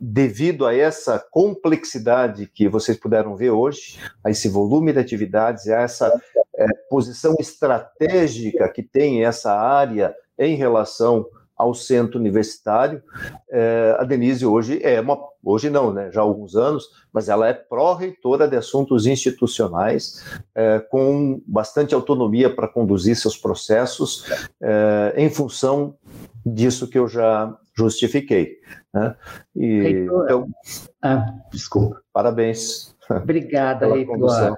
S2: devido a essa complexidade que vocês puderam ver hoje, a esse volume de atividades, a essa é, posição estratégica que tem essa área em relação ao centro universitário. É, a Denise hoje é uma, hoje não, né, já há alguns anos, mas ela é pró-reitora de assuntos institucionais, é, com bastante autonomia para conduzir seus processos é, em função disso que eu já justifiquei. Né?
S3: E, então, ah, desculpa.
S2: Parabéns.
S3: Obrigada, reitor.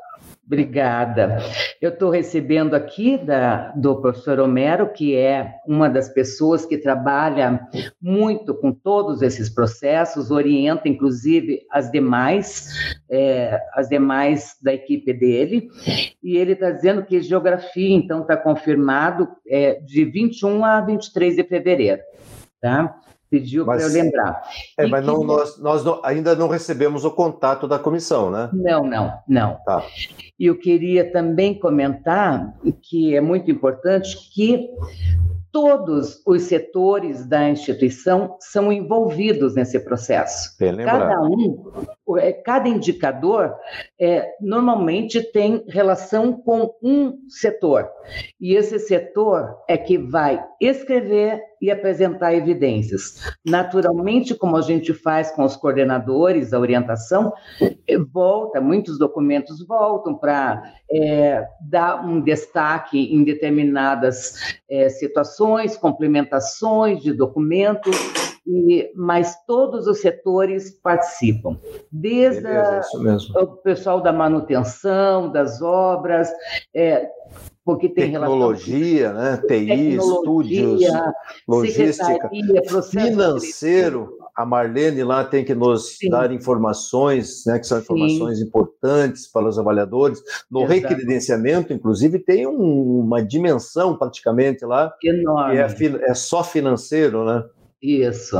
S3: Obrigada. Eu estou recebendo aqui da, do professor Homero, que é uma das pessoas que trabalha muito com todos esses processos, orienta inclusive as demais, é, as demais da equipe dele, e ele está dizendo que geografia, então, está confirmado é, de 21 a 23 de fevereiro. Tá? Pediu para eu lembrar.
S2: É, mas não, nós, nós não, ainda não recebemos o contato da comissão, né?
S3: Não, não, não. Tá. E eu queria também comentar que é muito importante que todos os setores da instituição são envolvidos nesse processo. Cada um, cada indicador é, normalmente tem relação com um setor. E esse setor é que vai escrever e apresentar evidências. Naturalmente, como a gente faz com os coordenadores, a orientação, é, volta, muitos documentos voltam para é, dar um destaque em determinadas é, situações, complementações de documentos, e, mas todos os setores participam, desde Beleza, a, o pessoal da manutenção, das obras, é, porque tem
S2: tecnologia, relação, né? TI, estúdios, logística, financeiro. A Marlene lá tem que nos Sim. dar informações, né, que são informações Sim. importantes para os avaliadores. No Exato. recredenciamento, inclusive, tem um, uma dimensão praticamente lá
S3: Enorme.
S2: que é, é só financeiro, né?
S3: Isso.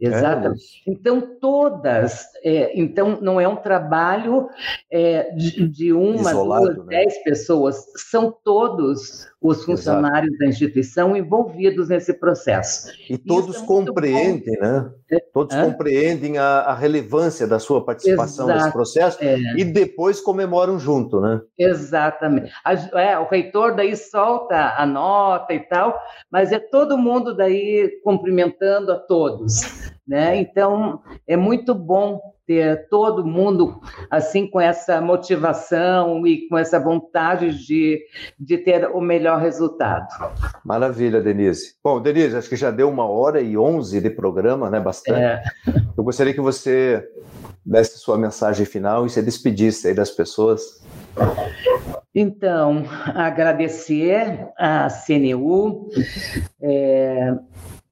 S3: Exatamente. É então, todas. É, então, não é um trabalho é, de, de, uma, Isolado, duas, né? dez pessoas, são todos os funcionários Exato. da instituição envolvidos nesse processo.
S2: E todos é compreendem, né? Todos Hã? compreendem a, a, relevância da sua participação Exato. nesse processo é. e depois comemoram junto, né?
S3: Exatamente. A, é, o reitor daí solta a nota e tal, mas é todo mundo daí cumprimentando a todos. Né? Então, é muito bom ter todo mundo assim com essa motivação e com essa vontade de, de ter o melhor resultado.
S2: Maravilha, Denise. Bom, Denise, acho que já deu uma hora e onze de programa, né? Bastante. É. Eu gostaria que você desse sua mensagem final e se despedisse aí das pessoas.
S3: Então, agradecer à CNU, é,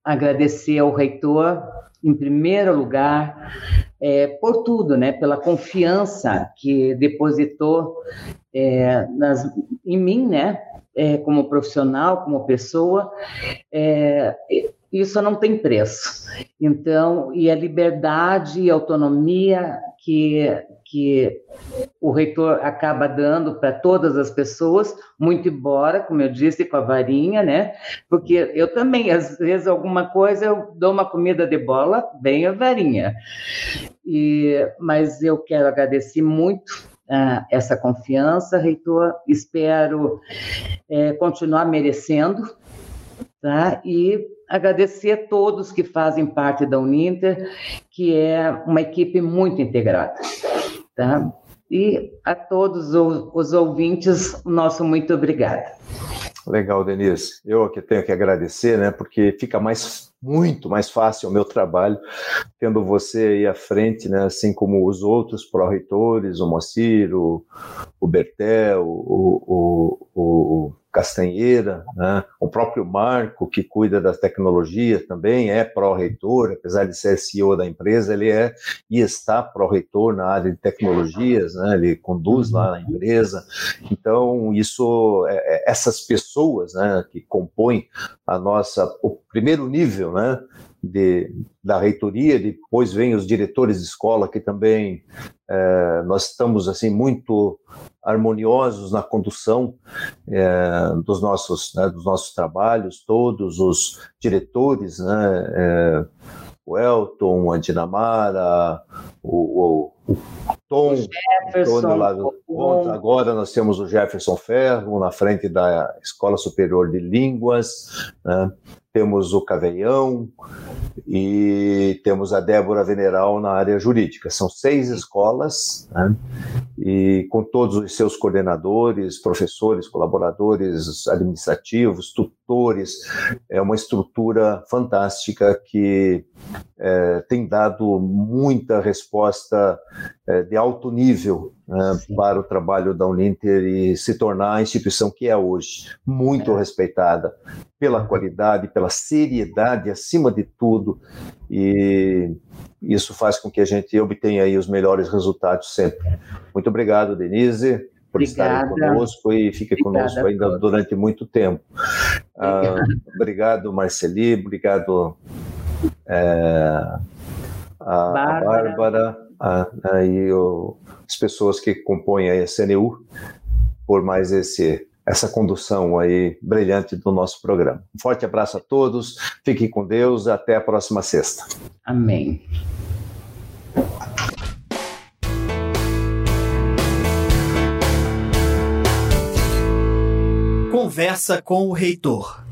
S3: agradecer ao reitor em primeiro lugar, é, por tudo, né? Pela confiança que depositou é, nas, em mim, né? É, como profissional, como pessoa, é, isso não tem preço. Então, e a liberdade e autonomia que que o reitor acaba dando para todas as pessoas, muito embora, como eu disse, com a varinha, né? Porque eu também, às vezes, alguma coisa, eu dou uma comida de bola, bem a varinha. E, mas eu quero agradecer muito uh, essa confiança, reitor. Espero é, continuar merecendo, tá? E agradecer a todos que fazem parte da Uninter, que é uma equipe muito integrada. Tá? E a todos os ouvintes, nosso muito obrigada.
S2: Legal, Denise. Eu que tenho que agradecer, né? Porque fica mais muito mais fácil o meu trabalho tendo você aí à frente, né? Assim como os outros pró-reitores, o Mocir, o, o Bertel, o, o, o Castanheira, né? o próprio Marco, que cuida das tecnologias também, é pró-reitor, apesar de ser CEO da empresa, ele é e está pró-reitor na área de tecnologias, né? ele conduz lá na empresa. Então, isso, é, é, essas pessoas né, que compõem a nossa, o primeiro nível né, de, da reitoria, depois vem os diretores de escola que também é, nós estamos assim muito harmoniosos na condução é, dos nossos né, dos nossos trabalhos, todos os diretores, né, é, o Elton, a Dinamara, o, o o Tom, Jefferson, lá do Tom. Agora nós temos o Jefferson Ferro na frente da Escola Superior de Línguas, né? Temos o Caveião e temos a Débora Veneral na área jurídica. São seis escolas né? e com todos os seus coordenadores, professores, colaboradores administrativos, tutores. É uma estrutura fantástica que é, tem dado muita resposta é, de alto nível né, para o trabalho da Uninter e se tornar a instituição que é hoje, muito é. respeitada pela qualidade, pela seriedade acima de tudo, e isso faz com que a gente obtenha aí os melhores resultados sempre. Muito obrigado, Denise, por Obrigada. estar conosco e fique Obrigada conosco ainda durante muito tempo. Ah, obrigado, Marceli, obrigado é, a, Bárbara, a Bárbara a, a, e o, as pessoas que compõem a CNU por mais esse essa condução aí brilhante do nosso programa. Um forte abraço a todos, fiquem com Deus, até a próxima sexta.
S3: Amém.
S1: Conversa com o reitor.